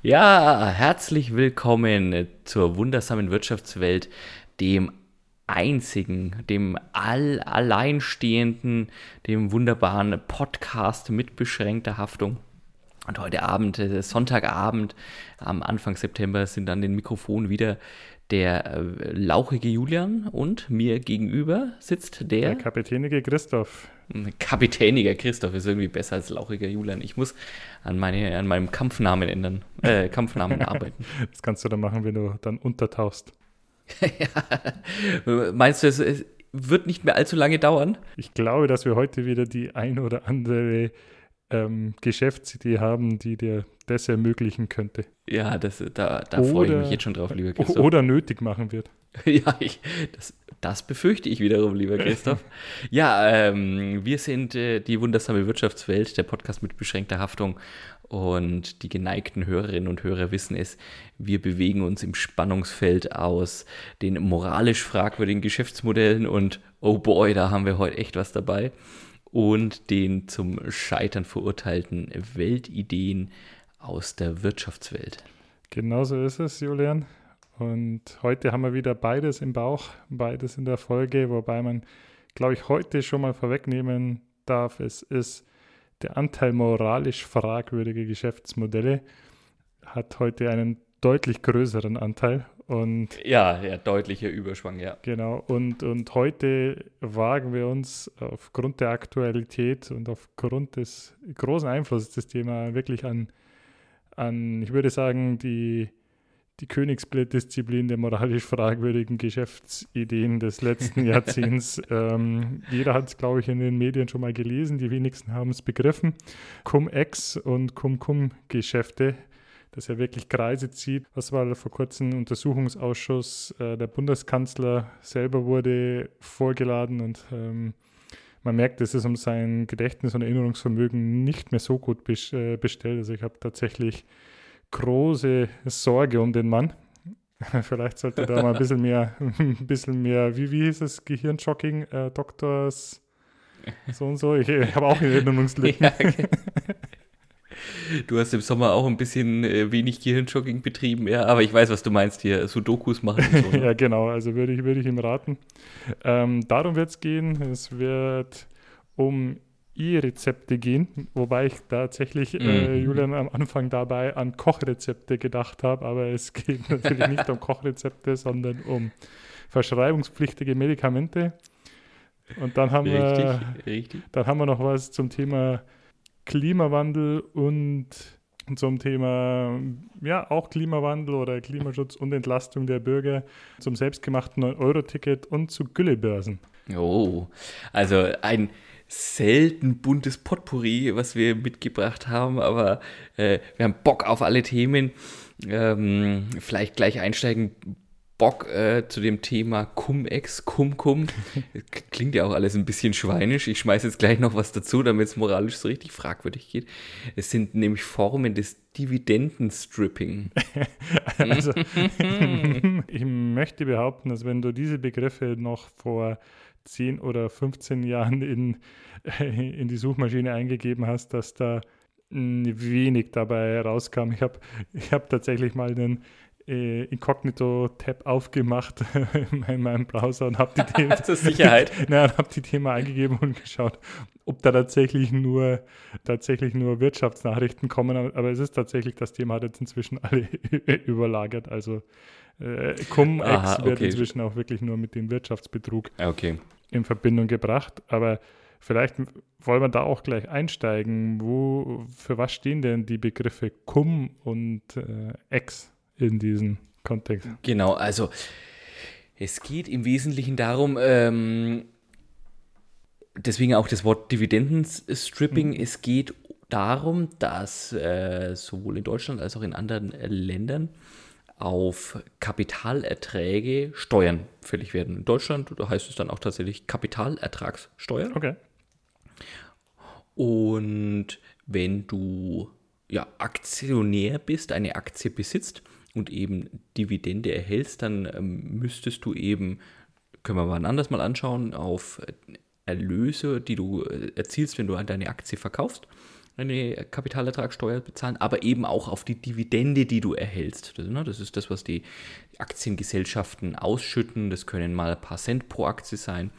Ja, herzlich willkommen zur wundersamen Wirtschaftswelt, dem einzigen, dem all alleinstehenden, dem wunderbaren Podcast mit beschränkter Haftung. Und heute Abend, äh, Sonntagabend, am Anfang September, sind an den Mikrofonen wieder der äh, lauchige Julian und mir gegenüber sitzt der, der kapitänige Christoph. Kapitäniger Christoph ist irgendwie besser als lauchiger Julian. Ich muss an, meine, an meinem Kampfnamen ändern, äh, Kampfnamen arbeiten. Das kannst du dann machen, wenn du dann untertauchst. ja. Meinst du, es, es wird nicht mehr allzu lange dauern? Ich glaube, dass wir heute wieder die ein oder andere ähm, Geschäftsidee haben, die dir das ermöglichen könnte. Ja, das, da, da freue ich mich jetzt schon drauf, lieber Christoph. Oder nötig machen wird. ja, ich, das, das befürchte ich wiederum, lieber Christoph. ja, ähm, wir sind äh, die wundersame Wirtschaftswelt, der Podcast mit beschränkter Haftung. Und die geneigten Hörerinnen und Hörer wissen es, wir bewegen uns im Spannungsfeld aus den moralisch fragwürdigen Geschäftsmodellen und oh boy, da haben wir heute echt was dabei. Und den zum Scheitern verurteilten Weltideen aus der Wirtschaftswelt. Genauso ist es, Julian. Und heute haben wir wieder beides im Bauch, beides in der Folge, wobei man, glaube ich, heute schon mal vorwegnehmen darf, es ist der Anteil moralisch fragwürdiger Geschäftsmodelle hat heute einen deutlich größeren Anteil. Und ja, ja, deutlicher Überschwang, ja. Genau. Und, und heute wagen wir uns aufgrund der Aktualität und aufgrund des großen Einflusses des Thema wirklich an, an ich würde sagen, die die Königsblattdisziplin der moralisch fragwürdigen Geschäftsideen des letzten Jahrzehnts. ähm, jeder hat es, glaube ich, in den Medien schon mal gelesen. Die wenigsten haben es begriffen. Cum-Ex und Cum-Cum-Geschäfte, das ja wirklich Kreise zieht. Was war vor kurzem ein Untersuchungsausschuss? Äh, der Bundeskanzler selber wurde vorgeladen und ähm, man merkt, es ist um sein Gedächtnis und Erinnerungsvermögen nicht mehr so gut äh, bestellt. Also ich habe tatsächlich große Sorge um den Mann. Vielleicht sollte da mal ein bisschen mehr, ein bisschen mehr, wie, wie hieß es, Gehirnjogging, äh, Doktors, so und so. Ich, ich habe auch Erinnerungslücken. Ja, okay. Du hast im Sommer auch ein bisschen äh, wenig Gehirnjogging betrieben, ja, aber ich weiß, was du meinst hier, Sudokus machen. So, ne? ja, genau, also würde ich, würde ich ihm raten. Ähm, darum wird es gehen. Es wird um E-Rezepte gehen, wobei ich tatsächlich, äh, mhm. äh, Julian, am Anfang dabei an Kochrezepte gedacht habe, aber es geht natürlich nicht um Kochrezepte, sondern um verschreibungspflichtige Medikamente. Und dann haben, richtig, wir, richtig. dann haben wir noch was zum Thema Klimawandel und zum Thema, ja, auch Klimawandel oder Klimaschutz und Entlastung der Bürger, zum selbstgemachten 9-Euro-Ticket und zu Güllebörsen. Oh, also ein selten buntes Potpourri, was wir mitgebracht haben, aber äh, wir haben Bock auf alle Themen. Ähm, vielleicht gleich einsteigen. Bock äh, zu dem Thema Cum-Ex, Cum-Cum. Klingt ja auch alles ein bisschen schweinisch. Ich schmeiße jetzt gleich noch was dazu, damit es moralisch so richtig fragwürdig geht. Es sind nämlich Formen des Dividendenstripping. also, ich möchte behaupten, dass wenn du diese Begriffe noch vor 10 oder 15 Jahren in, in die Suchmaschine eingegeben hast, dass da wenig dabei rauskam. Ich habe ich hab tatsächlich mal einen äh, Inkognito-Tab aufgemacht in meinem Browser und habe die Themen zur Sicherheit. na, hab die Themen eingegeben und geschaut, ob da tatsächlich nur tatsächlich nur Wirtschaftsnachrichten kommen. Aber es ist tatsächlich, das Thema hat jetzt inzwischen alle überlagert. Also äh, Cum-Ex okay. wird inzwischen auch wirklich nur mit dem Wirtschaftsbetrug okay in Verbindung gebracht. Aber vielleicht wollen wir da auch gleich einsteigen. Wo, für was stehen denn die Begriffe cum und äh, ex in diesem Kontext? Genau, also es geht im Wesentlichen darum, ähm, deswegen auch das Wort Dividendenstripping. Mhm. Es geht darum, dass äh, sowohl in Deutschland als auch in anderen äh, Ländern auf Kapitalerträge Steuern fällig werden. In Deutschland da heißt es dann auch tatsächlich Kapitalertragssteuer. Okay. Und wenn du ja, Aktionär bist, eine Aktie besitzt und eben Dividende erhältst, dann ähm, müsstest du eben, können wir mal anders mal anschauen, auf Erlöse, die du äh, erzielst, wenn du deine Aktie verkaufst, eine Kapitalertragssteuer bezahlen, aber eben auch auf die Dividende, die du erhältst. Das, ne, das ist das, was die Aktiengesellschaften ausschütten. Das können mal ein paar Cent pro Aktie sein.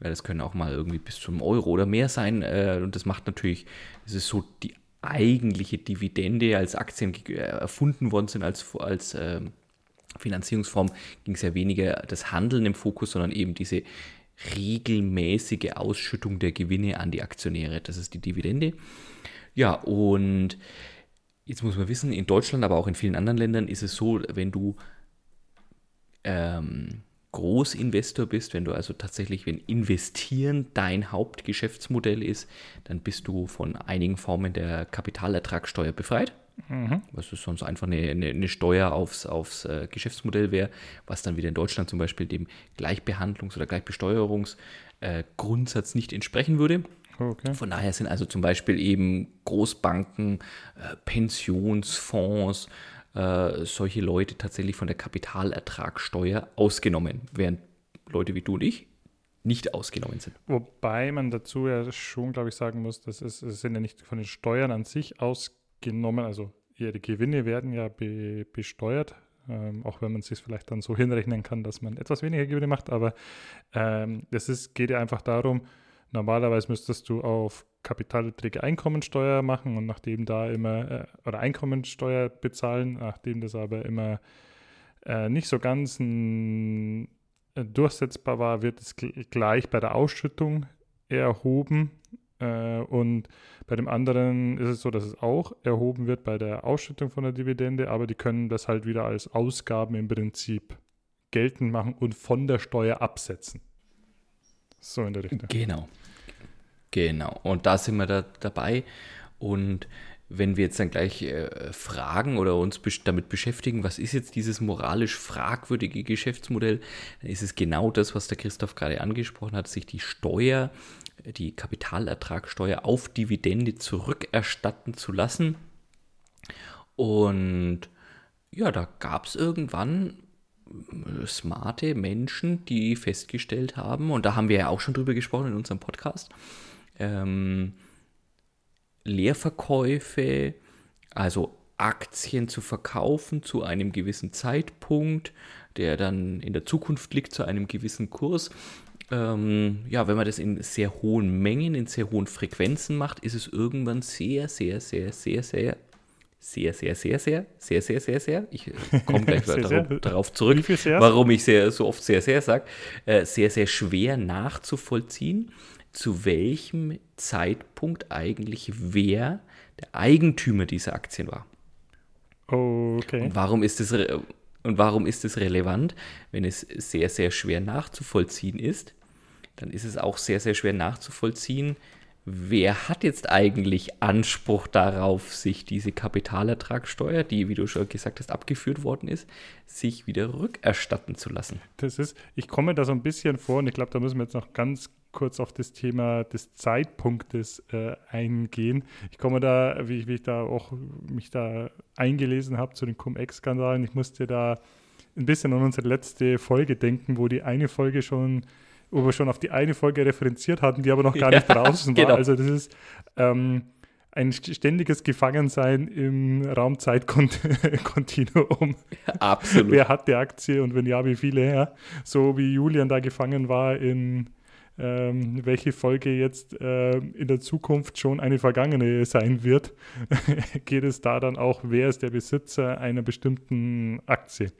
Das können auch mal irgendwie bis zum Euro oder mehr sein. Äh, und das macht natürlich, das ist so die eigentliche Dividende, als Aktien äh, erfunden worden sind als, als äh, Finanzierungsform, ging es ja weniger das Handeln im Fokus, sondern eben diese regelmäßige Ausschüttung der Gewinne an die Aktionäre. Das ist die Dividende. Ja, und jetzt muss man wissen, in Deutschland, aber auch in vielen anderen Ländern ist es so, wenn du ähm, Großinvestor bist, wenn du also tatsächlich, wenn Investieren dein Hauptgeschäftsmodell ist, dann bist du von einigen Formen der Kapitalertragssteuer befreit. Mhm. Was ist sonst einfach eine, eine, eine Steuer aufs, aufs äh, Geschäftsmodell wäre, was dann wieder in Deutschland zum Beispiel dem Gleichbehandlungs- oder Gleichbesteuerungsgrundsatz äh, nicht entsprechen würde. Okay. Von daher sind also zum Beispiel eben Großbanken, äh, Pensionsfonds, äh, solche Leute tatsächlich von der Kapitalertragssteuer ausgenommen, während Leute wie du und ich nicht ausgenommen sind. Wobei man dazu ja schon, glaube ich, sagen muss, dass es, es sind ja nicht von den Steuern an sich ausgenommen, also ihre Gewinne werden ja be, besteuert, ähm, auch wenn man es sich vielleicht dann so hinrechnen kann, dass man etwas weniger Gewinne macht, aber ähm, es ist, geht ja einfach darum, normalerweise müsstest du auf Kapitalerträge Einkommensteuer machen und nachdem da immer, äh, oder Einkommensteuer bezahlen, nachdem das aber immer äh, nicht so ganz ein, äh, durchsetzbar war, wird es gleich bei der Ausschüttung erhoben. Äh, und bei dem anderen ist es so, dass es auch erhoben wird bei der Ausschüttung von der Dividende, aber die können das halt wieder als Ausgaben im Prinzip geltend machen und von der Steuer absetzen. So in der Richtung. Genau. Genau, und da sind wir da dabei. Und wenn wir jetzt dann gleich äh, fragen oder uns besch damit beschäftigen, was ist jetzt dieses moralisch fragwürdige Geschäftsmodell, dann ist es genau das, was der Christoph gerade angesprochen hat, sich die Steuer, die Kapitalertragssteuer auf Dividende zurückerstatten zu lassen. Und ja, da gab es irgendwann äh, smarte Menschen, die festgestellt haben, und da haben wir ja auch schon drüber gesprochen in unserem Podcast, ähm, Leerverkäufe, also Aktien zu verkaufen zu einem gewissen Zeitpunkt, der dann in der Zukunft liegt zu einem gewissen Kurs. Ähm, ja, wenn man das in sehr hohen Mengen, in sehr hohen Frequenzen macht, ist es irgendwann sehr, sehr, sehr, sehr, sehr, sehr, sehr, sehr, sehr, sehr, sehr, sehr, sehr, ich komme gleich darauf, darauf zurück, warum ich sehr, so oft sehr, sehr sage, äh, sehr, sehr schwer nachzuvollziehen zu welchem Zeitpunkt eigentlich wer der Eigentümer dieser Aktien war. Okay. Und warum ist es und warum ist es relevant? Wenn es sehr, sehr schwer nachzuvollziehen ist, dann ist es auch sehr, sehr schwer nachzuvollziehen, wer hat jetzt eigentlich Anspruch darauf, sich diese Kapitalertragssteuer, die, wie du schon gesagt hast, abgeführt worden ist, sich wieder rückerstatten zu lassen? Das ist, ich komme da so ein bisschen vor und ich glaube, da müssen wir jetzt noch ganz kurz auf das Thema des Zeitpunktes äh, eingehen. Ich komme da, wie ich, wie ich, da auch mich da eingelesen habe zu den Cum-Ex-Skandalen, ich musste da ein bisschen an unsere letzte Folge denken, wo die eine Folge schon, wo wir schon auf die eine Folge referenziert hatten, die aber noch gar ja, nicht draußen war. Genau. Also das ist ähm, ein ständiges Gefangensein im Raumzeitkontinuum. Absolut. Wer hat die Aktie und wenn ja, wie viele? Ja? So wie Julian da gefangen war in ähm, welche Folge jetzt äh, in der Zukunft schon eine vergangene sein wird, geht es da dann auch, wer ist der Besitzer einer bestimmten Aktie.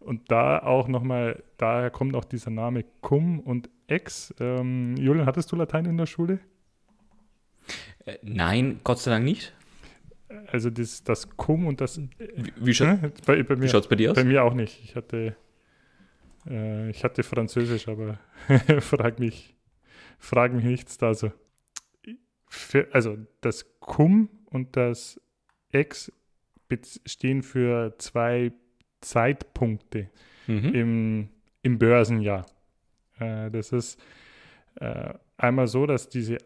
Und da auch nochmal, daher kommt auch dieser Name Cum und Ex. Ähm, Julian, hattest du Latein in der Schule? Äh, nein, Gott sei Dank nicht. Also das, das Cum und das. Wie, wie, scha äh, bei, bei wie schaut es bei dir aus? Bei mir auch nicht. Ich hatte äh, ich hatte Französisch, aber frag mich, frag mich nichts da so. Für, also das Cum und das Ex stehen für zwei Zeitpunkte mhm. im, im Börsenjahr. Äh, das ist äh, einmal so, dass diese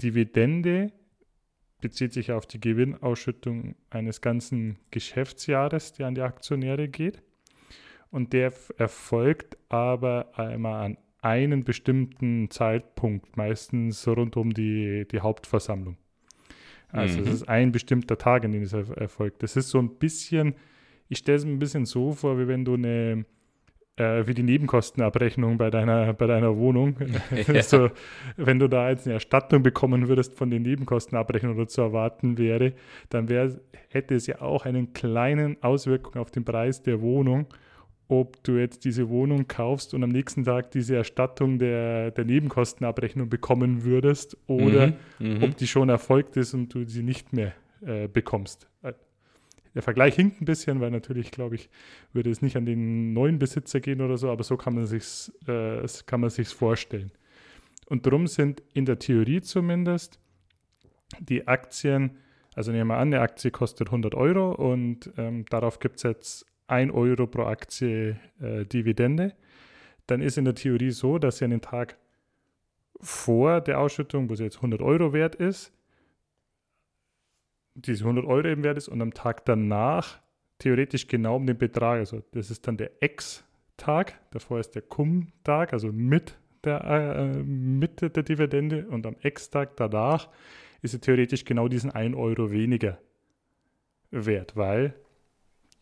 Dividende bezieht sich auf die Gewinnausschüttung eines ganzen Geschäftsjahres, der an die Aktionäre geht und der erfolgt aber einmal an einen bestimmten Zeitpunkt, meistens rund um die, die Hauptversammlung. Also Mhm. es ist ein bestimmter Tag, an dem es er erfolgt. Das ist so ein bisschen, ich stelle es mir ein bisschen so vor, wie wenn du eine äh, wie die Nebenkostenabrechnung bei deiner, bei deiner Wohnung. Ja. so, wenn du da jetzt eine Erstattung bekommen würdest von den Nebenkostenabrechnungen oder zu erwarten wäre, dann wär, hätte es ja auch einen kleinen Auswirkung auf den Preis der Wohnung, ob du jetzt diese Wohnung kaufst und am nächsten Tag diese Erstattung der, der Nebenkostenabrechnung bekommen würdest oder Mhm. Mhm. ob die schon erfolgt ist und du sie nicht mehr äh, bekommst. Äh, Der Vergleich hinkt ein bisschen, weil natürlich, glaube ich, würde es nicht an den neuen Besitzer gehen oder so, aber so kann man äh, es kann man sich's vorstellen. Und darum sind in der Theorie zumindest die Aktien, also nehmen wir an, eine Aktie kostet 100 Euro und ähm, darauf gibt es jetzt 1 Euro pro Aktie äh, Dividende. Dann ist in der Theorie so, dass sie einen Tag vor der Ausschüttung, wo sie jetzt 100 Euro wert ist, diese 100 Euro eben wert ist und am Tag danach theoretisch genau um den Betrag, also das ist dann der Ex-Tag, davor ist der Cum-Tag, also mit der, äh, mit der Dividende und am Ex-Tag danach ist sie theoretisch genau diesen 1 Euro weniger wert, weil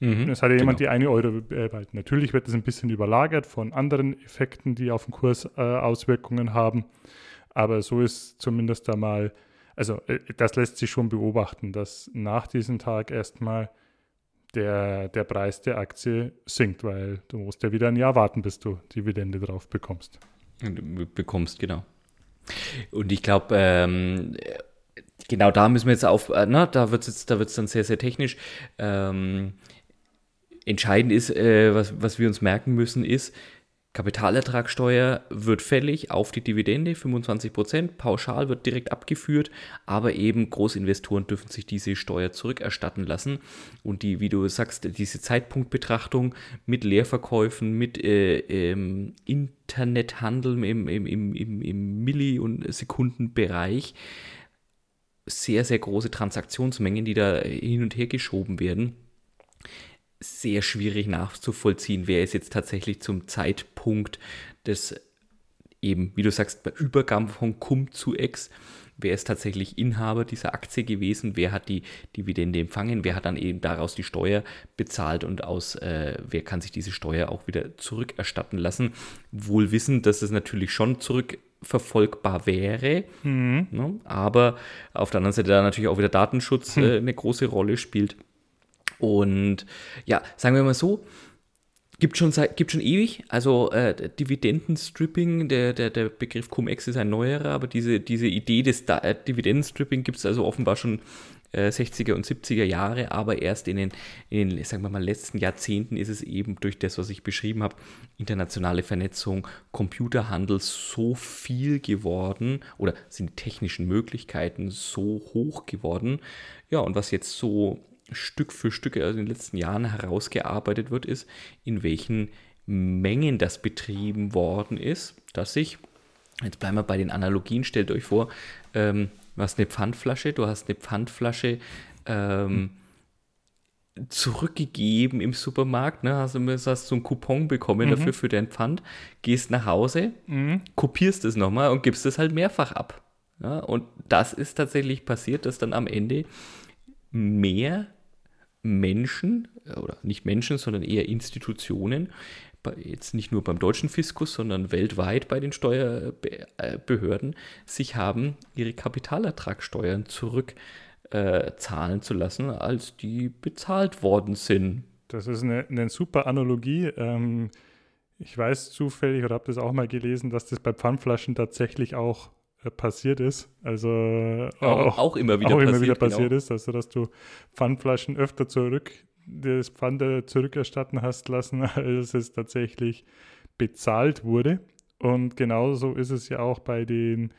Mhm. es hat ja jemand Genau. die eine Euro behalten. Natürlich wird das ein bisschen überlagert von anderen Effekten, die auf den Kurs äh, Auswirkungen haben. Aber so ist zumindest da mal, also äh, das lässt sich schon beobachten, dass nach diesem Tag erstmal der, der Preis der Aktie sinkt, weil du musst ja wieder ein Jahr warten, bis du Dividende drauf bekommst. Bekommst, genau. Und ich glaube, ähm, genau da müssen wir jetzt auf, äh, na, da wird es da wird's dann sehr, sehr technisch. Ähm, entscheidend ist, äh, was, was wir uns merken müssen, ist, Kapitalertragssteuer wird fällig auf die Dividende, 25 Prozent, pauschal wird direkt abgeführt, aber eben Großinvestoren dürfen sich diese Steuer zurückerstatten lassen. Und die, wie du sagst, diese Zeitpunktbetrachtung mit Leerverkäufen, mit äh, ähm, Internethandel im, im, im, im, im Milli- und Sekundenbereich, sehr, sehr große Transaktionsmengen, die da hin und her geschoben werden sehr schwierig nachzuvollziehen, wer ist jetzt tatsächlich zum Zeitpunkt des eben, wie du sagst, bei Übergang von Cum zu Ex, wer ist tatsächlich Inhaber dieser Aktie gewesen, wer hat die Dividende empfangen, wer hat dann eben daraus die Steuer bezahlt und aus, äh, wer kann sich diese Steuer auch wieder zurückerstatten lassen. Wohl wissend, dass es natürlich schon zurückverfolgbar wäre, ne? aber auf der anderen Seite da natürlich auch wieder Datenschutz äh, eine große Rolle spielt. Und ja, sagen wir mal so, gibt schon, seit, gibt schon ewig, also äh, Dividendenstripping, der, der, der Begriff Cum-Ex ist ein neuerer, aber diese, diese Idee des da äh, Dividendenstripping gibt es also offenbar schon äh, 60er und 70er Jahre, aber erst in den, in den, sagen wir mal, letzten Jahrzehnten ist es eben durch das, was ich beschrieben habe, internationale Vernetzung, Computerhandel so viel geworden oder sind die technischen Möglichkeiten so hoch geworden. Ja, und was jetzt so Stück für Stück also in den letzten Jahren herausgearbeitet wird, ist, in welchen Mengen das betrieben worden ist, dass sich, jetzt bleiben wir bei den Analogien, stellt euch vor, ähm, du hast eine Pfandflasche, du hast eine Pfandflasche ähm, zurückgegeben im Supermarkt, ne? hast, du, hast so einen Coupon bekommen dafür für dein Pfand, gehst nach Hause, kopierst es nochmal und gibst es halt mehrfach ab. Ja? Und das ist tatsächlich passiert, dass dann am Ende mehr Menschen, oder nicht Menschen, sondern eher Institutionen, jetzt nicht nur beim deutschen Fiskus, sondern weltweit bei den Steuerbehörden, sich haben ihre Kapitalertragssteuern zurückzahlen zu lassen, als die bezahlt worden sind. Das ist eine, eine super Analogie. Ähm, ich weiß zufällig oder habe das auch mal gelesen, dass das bei Pfandflaschen tatsächlich auch äh, passiert ist. Also Auch, auch immer wieder auch passiert. immer wieder passiert genau. ist, also dass du Pfandflaschen öfter zurück, das Pfand äh, zurückerstatten hast lassen, als es tatsächlich bezahlt wurde. Und genauso ist es ja auch bei den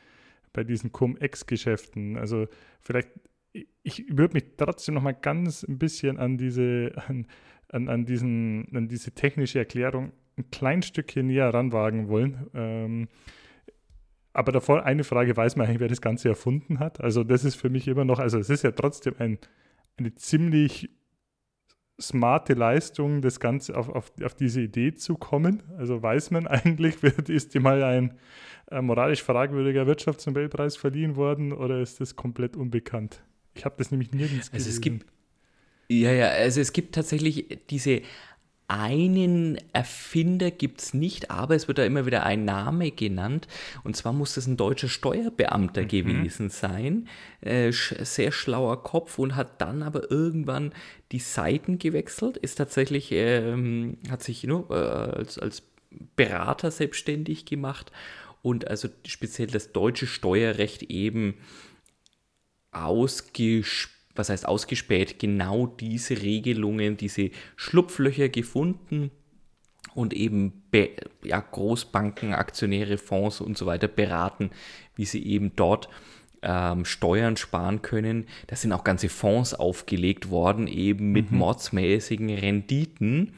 bei diesen Cum-Ex-Geschäften. Also vielleicht, ich würde mich trotzdem noch mal ganz ein bisschen an diese, an, an, an, diesen, an diese technische Erklärung ein klein Stückchen näher ranwagen wollen. Ähm, aber davor eine Frage, weiß man eigentlich, wer das Ganze erfunden hat? Also das ist für mich immer noch, also es ist ja trotzdem ein, eine ziemlich smarte Leistung, das Ganze auf, auf, auf diese Idee zu kommen. Also weiß man eigentlich, wird, ist dir mal ein äh, moralisch fragwürdiger Wirtschaftsnobelpreis verliehen worden oder ist das komplett unbekannt? Ich habe das nämlich nirgends gesehen. Also es gibt, ja, ja, also es gibt tatsächlich diese einen Erfinder gibt es nicht, aber es wird da immer wieder ein Name genannt. Und zwar muss das ein deutscher Steuerbeamter mhm. gewesen sein. Äh, sehr schlauer Kopf und hat dann aber irgendwann die Seiten gewechselt, ist tatsächlich, ähm, hat sich you know, äh, als, als Berater selbstständig gemacht und also speziell das deutsche Steuerrecht eben ausgespielt was heißt ausgespäht, genau diese Regelungen, diese Schlupflöcher gefunden und eben ja, Großbanken, Aktionäre, Fonds und so weiter beraten, wie sie eben dort ähm, Steuern sparen können. Da sind auch ganze Fonds aufgelegt worden, eben mit mhm. mordsmäßigen Renditen,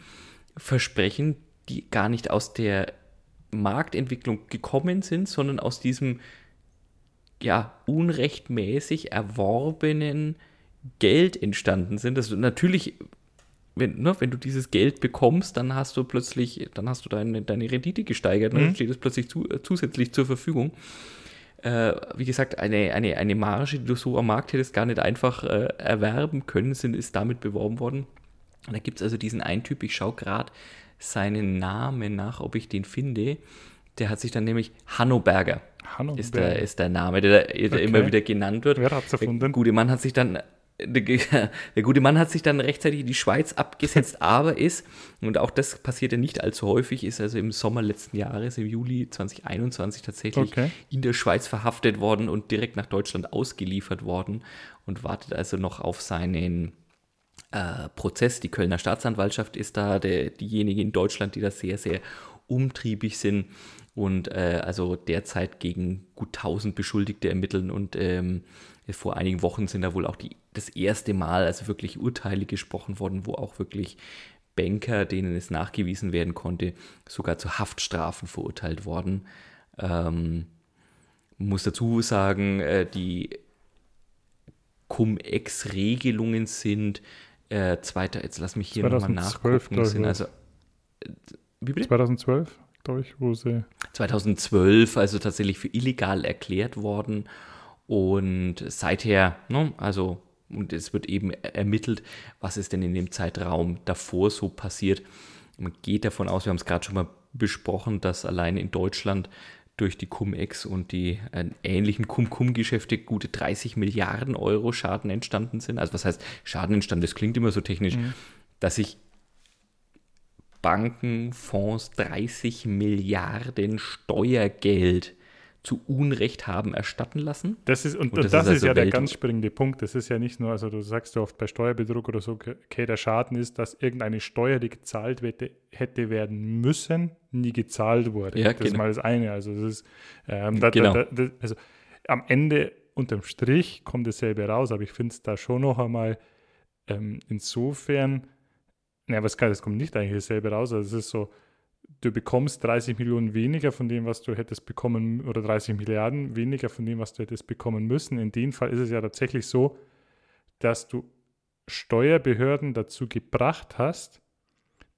Versprechen, die gar nicht aus der Marktentwicklung gekommen sind, sondern aus diesem ja unrechtmäßig erworbenen Geld entstanden sind. Das natürlich, wenn, ne, wenn du dieses Geld bekommst, dann hast du plötzlich, dann hast du deine, deine Rendite gesteigert, mhm. dann steht es plötzlich zu, äh, zusätzlich zur Verfügung. Äh, wie gesagt, eine, eine, eine Marge, die du so am Markt hättest gar nicht einfach äh, erwerben können, sind, ist damit beworben worden. Und da gibt es also diesen einen Typ, ich schaue gerade seinen Namen nach, ob ich den finde. Der hat sich dann nämlich Hanno Berger. Hanno ist, Berger. Der, ist der Name, der, der okay. immer wieder genannt wird. Wer hat es erfunden? Der gute Mann hat sich dann der, der, gute Mann hat sich dann rechtzeitig in die Schweiz abgesetzt, aber ist, und auch das passierte nicht allzu häufig, ist also im Sommer letzten Jahres, im Juli 2021 tatsächlich okay. in der Schweiz verhaftet worden und direkt nach Deutschland ausgeliefert worden und wartet also noch auf seinen äh, Prozess. Die Kölner Staatsanwaltschaft ist da der, diejenige in Deutschland, die da sehr, sehr umtriebig sind und äh, also derzeit gegen gut 1000 Beschuldigte ermitteln und ähm, vor einigen Wochen sind da wohl auch die, das erste Mal also wirklich Urteile gesprochen worden, wo auch wirklich Banker, denen es nachgewiesen werden konnte, sogar zu Haftstrafen verurteilt worden. Ähm, muss dazu sagen, äh, die Cum-Ex-Regelungen sind äh, zweiter, jetzt lass mich hier nochmal nachgucken, sind also äh, wie bitte? 2012, glaube ich, wo sie 2012 also tatsächlich für illegal erklärt worden und seither, ne, also, und es wird eben ermittelt, was ist denn in dem Zeitraum davor so passiert. Man geht davon aus, wir haben es gerade schon mal besprochen, dass allein in Deutschland durch die Cum-Ex und die äh, ähnlichen Cum-Cum-Geschäfte gute 30 Milliarden Euro Schaden entstanden sind. Also was heißt Schaden entstanden? Das klingt immer so technisch, mhm. dass sich Banken, Fonds 30 Milliarden Steuergeld zu Unrecht haben erstatten lassen. Das ist, und, und das, das, ist, also ja der ganz springende Punkt. Das ist ja nicht nur, also du sagst ja oft bei Steuerbetrug oder so, okay, der Schaden ist, dass irgendeine Steuer, die gezahlt hätte, hätte werden müssen, nie gezahlt wurde. Ja, das genau. ist mal das eine. Also, das ist, ähm, da, genau. Da, da, also am Ende unterm Strich kommt dasselbe raus, aber ich finde es da schon noch einmal ähm, insofern, naja, was kann, das kommt nicht eigentlich dasselbe raus. Also es ist so, du bekommst 30 Millionen weniger von dem, was du hättest bekommen, oder 30 Milliarden weniger von dem, was du hättest bekommen müssen. In dem Fall ist es ja tatsächlich so, dass du Steuerbehörden dazu gebracht hast,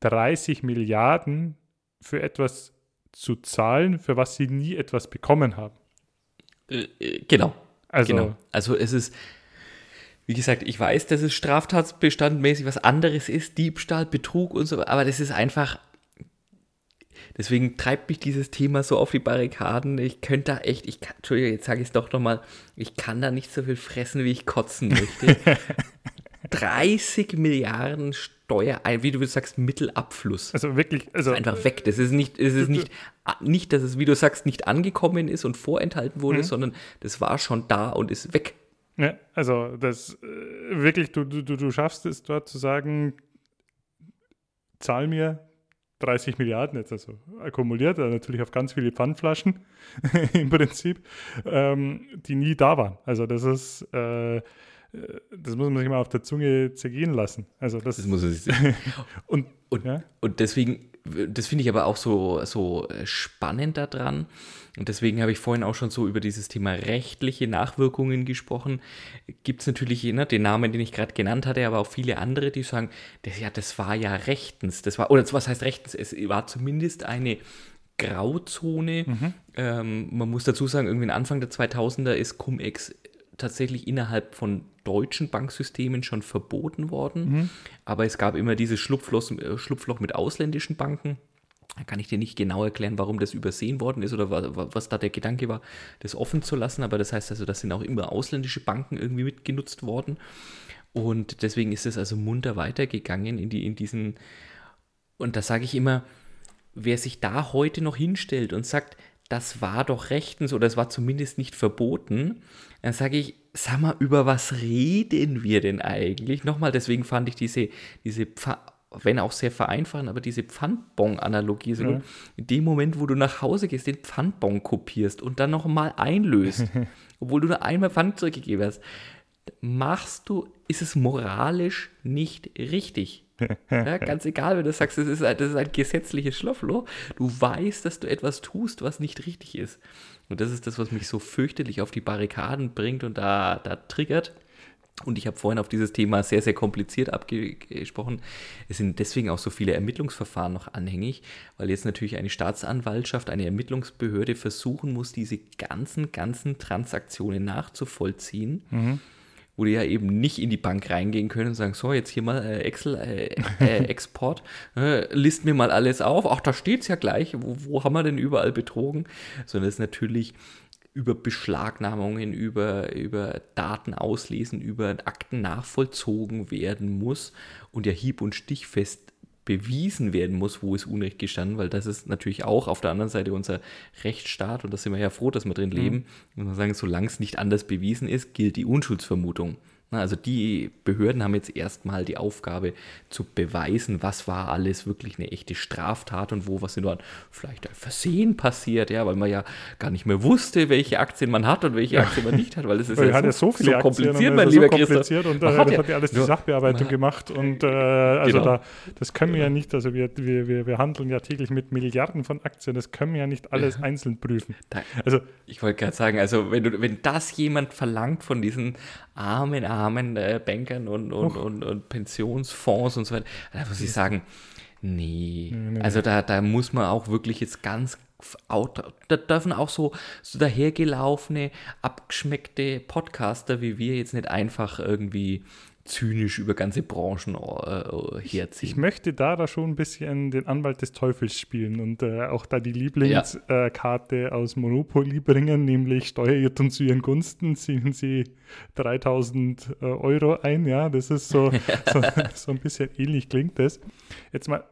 30 Milliarden für etwas zu zahlen, für was sie nie etwas bekommen haben. Äh, äh, genau. Also, genau. also es ist, wie gesagt, ich weiß, dass es straftatsbestandmäßig was anderes ist, Diebstahl, Betrug und so, aber das ist einfach Deswegen treibt mich dieses Thema so auf die Barrikaden. Ich könnte da echt, ich kann, Entschuldigung, jetzt sage ich es doch nochmal, ich kann da nicht so viel fressen, wie ich kotzen möchte. 30 Milliarden Steuer, wie du sagst, Mittelabfluss. Also wirklich, also ist einfach weg. Das ist nicht, es ist nicht, nicht, dass es, wie du sagst, nicht angekommen ist und vorenthalten wurde, mhm. sondern das war schon da und ist weg. Ja, also das äh, wirklich, du, du, du schaffst es dort zu sagen, zahl mir 30 Milliarden jetzt also akkumuliert, also natürlich auf ganz viele Pfandflaschen im Prinzip, ähm, die nie da waren. Also das ist, äh, das muss man sich mal auf der Zunge zergehen lassen. Also das, das muss man sich und, und, ja? und deswegen, das finde ich aber auch so, so spannend daran. Und deswegen habe ich vorhin auch schon so über dieses Thema rechtliche Nachwirkungen gesprochen. Gibt es natürlich ne, den Namen, den ich gerade genannt hatte, aber auch viele andere, die sagen, das, ja, das war ja rechtens. Das war, oder was heißt rechtens? Es war zumindest eine Grauzone. Mhm. Ähm, man muss dazu sagen, irgendwie Anfang der 2000er ist Cum-Ex tatsächlich innerhalb von deutschen Banksystemen schon verboten worden. Mhm. Aber es gab immer dieses Schlupfloch, äh, Schlupfloch mit ausländischen Banken. Da kann ich dir nicht genau erklären, warum das übersehen worden ist oder was, was, da der Gedanke war, das offen zu lassen. Aber das heißt also, das sind auch immer ausländische Banken irgendwie mitgenutzt worden. Und deswegen ist es also munter weitergegangen in, die, in diesen. Und da sage ich immer, wer sich da heute noch hinstellt und sagt, das war doch rechtens oder es war zumindest nicht verboten, dann sage ich, sag mal, über was reden wir denn eigentlich? Nochmal, deswegen fand ich diese, diese wenn auch sehr vereinfachen, aber diese Pfandbon-Analogie so ja. In dem Moment, wo du nach Hause gehst, den Pfandbon kopierst und dann nochmal einlöst, obwohl du nur einmal Pfand zurückgegeben hast, machst du, ist es moralisch nicht richtig. Ja, ganz egal, wenn du sagst, das ist, ein, das ist ein gesetzliches Schlupfloch. Du weißt, dass du etwas tust, was nicht richtig ist. Und das ist das, was mich so fürchterlich auf die Barrikaden bringt und da, da triggert. Und ich habe vorhin auf dieses Thema sehr, sehr kompliziert abgesprochen. Es sind deswegen auch so viele Ermittlungsverfahren noch anhängig, weil jetzt natürlich eine Staatsanwaltschaft, eine Ermittlungsbehörde versuchen muss, diese ganzen, ganzen Transaktionen nachzuvollziehen. Mhm wo die ja eben nicht in die Bank reingehen können und sagen, so, jetzt hier mal äh, Excel-Export, äh, äh, list mir mal alles auf. Ach, da steht es ja gleich, wo, wo, haben wir denn überall betrogen? Sondern es ist natürlich über Beschlagnahmungen, über, über Daten auslesen, über Akten nachvollzogen werden muss und ja hieb- und stichfest bewiesen werden muss, wo ist Unrecht gestanden, weil das ist natürlich auch auf der anderen Seite unser Rechtsstaat und da sind wir ja froh, dass wir drin mhm. leben. Mhm. Und man sagen, solange es nicht anders bewiesen ist, gilt die Unschuldsvermutung. Also die Behörden haben jetzt erstmal die Aufgabe zu beweisen, was war alles wirklich eine echte Straftat und wo was nur vielleicht ein Versehen passiert, ja, weil man ja gar nicht mehr wusste, welche Aktien man hat und welche Aktien man nicht hat, weil es ist ja, so, so, so kompliziert, mein lieber so kompliziert und äh, das hat ja alles die Sachbearbeitung gemacht und äh, also genau. da, das können wir ja nicht, also wir, wir, wir, wir handeln ja täglich mit Milliarden von Aktien, das können wir ja nicht alles einzeln prüfen. Also ich wollte gerade sagen, also wenn du, wenn das jemand verlangt von diesen armen, armen äh, Bankern und, und, und, und, Pensionsfonds und so weiter. Da muss ich sagen, nee. nee, nee also da, da muss man auch wirklich jetzt ganz da dürfen auch so, so dahergelaufene, abgeschmeckte Podcaster wie wir jetzt nicht einfach irgendwie zynisch über ganze Branchen äh, herziehen. Ich möchte da, da schon ein bisschen den Anwalt des Teufels spielen und äh, auch da die Lieblingskarte ja. äh, aus Monopoly bringen, nämlich Steuerirrtum zu ihren Gunsten, ziehen sie 3000 äh, Euro ein. Ja, das ist so, so, so, ein bisschen ähnlich klingt das. Jetzt mal,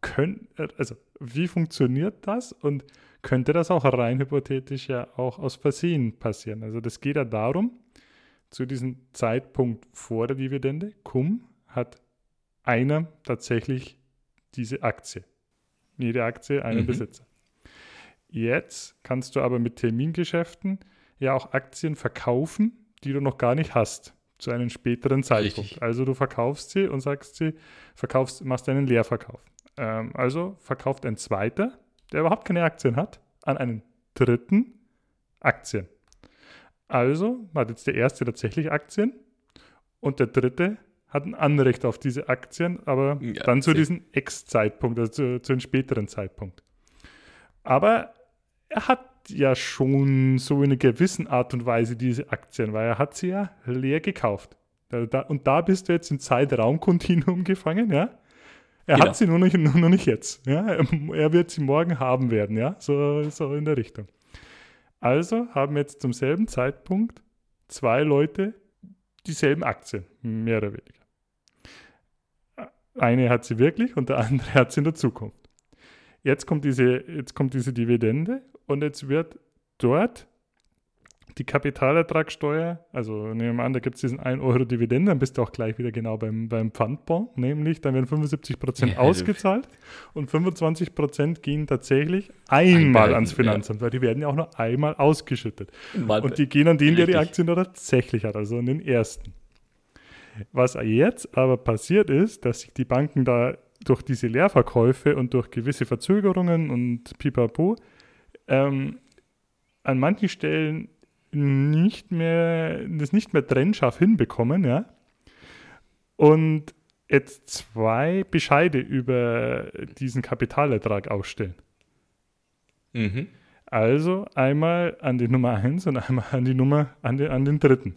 können, also wie funktioniert das und könnte das auch rein hypothetisch ja auch aus Versehen passieren? Also das geht ja darum, zu diesem Zeitpunkt vor der Dividende, cum, hat einer tatsächlich diese Aktie. Jede Aktie, einen mhm. Besitzer. Jetzt kannst du aber mit Termingeschäften ja auch Aktien verkaufen, die du noch gar nicht hast, zu einem späteren Zeitpunkt. Richtig. Also du verkaufst sie und sagst sie, verkaufst, machst einen Leerverkauf. Ähm, also verkauft ein zweiter, der überhaupt keine Aktien hat, an einen dritten Aktien. Also hat jetzt der erste tatsächlich Aktien und der dritte hat ein Anrecht auf diese Aktien, aber ja, dann zu diesem Ex-Zeitpunkt, also zu, zu einem späteren Zeitpunkt. Aber er hat ja schon so in einer gewissen Art und Weise diese Aktien, weil er hat sie ja leer gekauft. Und da bist du jetzt im Zeitraumkontinuum gefangen, ja? Er genau. hat sie nur nicht, nur noch nicht jetzt. Ja? Er wird sie morgen haben werden, ja? So, so in der Richtung. Also haben jetzt zum selben Zeitpunkt zwei Leute dieselben Aktien, mehr oder weniger. Eine hat sie wirklich und der andere hat sie in der Zukunft. Jetzt kommt diese, jetzt kommt diese Dividende und jetzt wird dort die Kapitalertragssteuer, also nehmen wir an, da gibt es diesen 1 Euro Dividende, dann bist du auch gleich wieder genau beim, beim Pfandbon, nämlich dann werden 75 Prozent ja, ausgezahlt und 25 Prozent gehen tatsächlich einmal ans Finanzamt, ja. weil die werden ja auch nur einmal ausgeschüttet. Mal und die gehen an den, der die Aktien tatsächlich hat, also an den ersten. Was jetzt aber passiert ist, dass sich die Banken da durch diese Leerverkäufe und durch gewisse Verzögerungen und pipapo ähm, an manchen Stellen nicht mehr, das nicht mehr trennscharf hinbekommen, ja. Und jetzt zwei Bescheide über diesen Kapitalertrag ausstellen. Mhm. Also einmal an die Nummer 1 und einmal an die Nummer an den, an den dritten.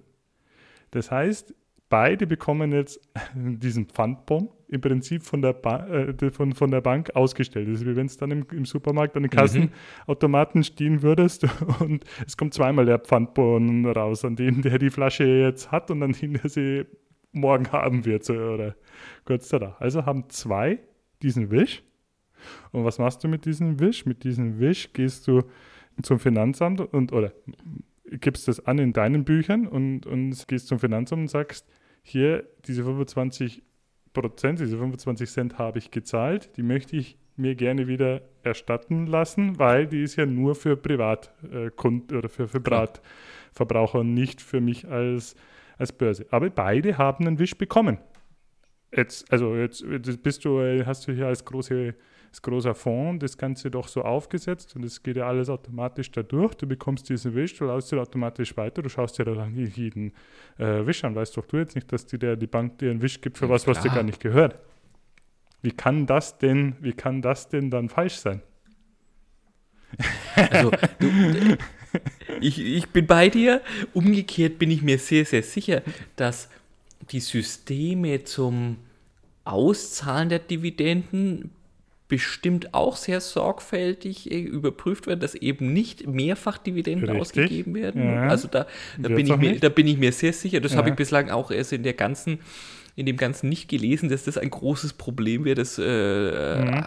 Das heißt, beide bekommen jetzt diesen Pfandbon im Prinzip von der, ba äh, von, von der Bank ausgestellt. Das ist wie wenn es dann im, im, Supermarkt an den Kassenautomaten mhm. stehen würdest und es kommt zweimal der Pfandbon raus, an den der die Flasche jetzt hat und an den der sie morgen haben wird so, oder kurz danach. Also haben zwei diesen Wisch. Und was machst du mit diesem Wisch? Mit diesem Wisch gehst du zum Finanzamt und oder gibst das an in deinen Büchern und, und gehst zum Finanzamt und sagst, hier, diese 25 Prozent, diese 25 Cent habe ich gezahlt, die möchte ich mir gerne wieder erstatten lassen, weil die ist ja nur für Privatkunden äh, oder für, Privatverbraucher und nicht für mich als, als Börse. Aber beide haben einen Wisch bekommen. Jetzt, also jetzt bist du, hast du hier als große ist großer Fond, das Ganze doch so aufgesetzt und es geht ja alles automatisch da durch. Du bekommst diesen Wisch, du laufst dir automatisch weiter, du schaust dir dann jeden äh, Wisch an. Weißt doch du jetzt nicht, dass die, der, die Bank dir einen Wisch gibt für ja, was, klar. was dir gar nicht gehört. Wie kann das denn, wie kann das denn dann falsch sein? Also, du, ich, ich bin bei dir. Umgekehrt bin ich mir sehr, sehr sicher, dass die Systeme zum Auszahlen der Dividenden bestimmt auch sehr sorgfältig äh, überprüft werden, dass eben nicht mehrfach Dividenden Richtig. ausgegeben werden. Ja. Also da, da bin ich mir, da bin ich mir sehr sicher. Das ja. habe ich bislang auch erst in der ganzen in dem Ganzen nicht gelesen, dass das ein großes Problem wäre, dass äh, mhm.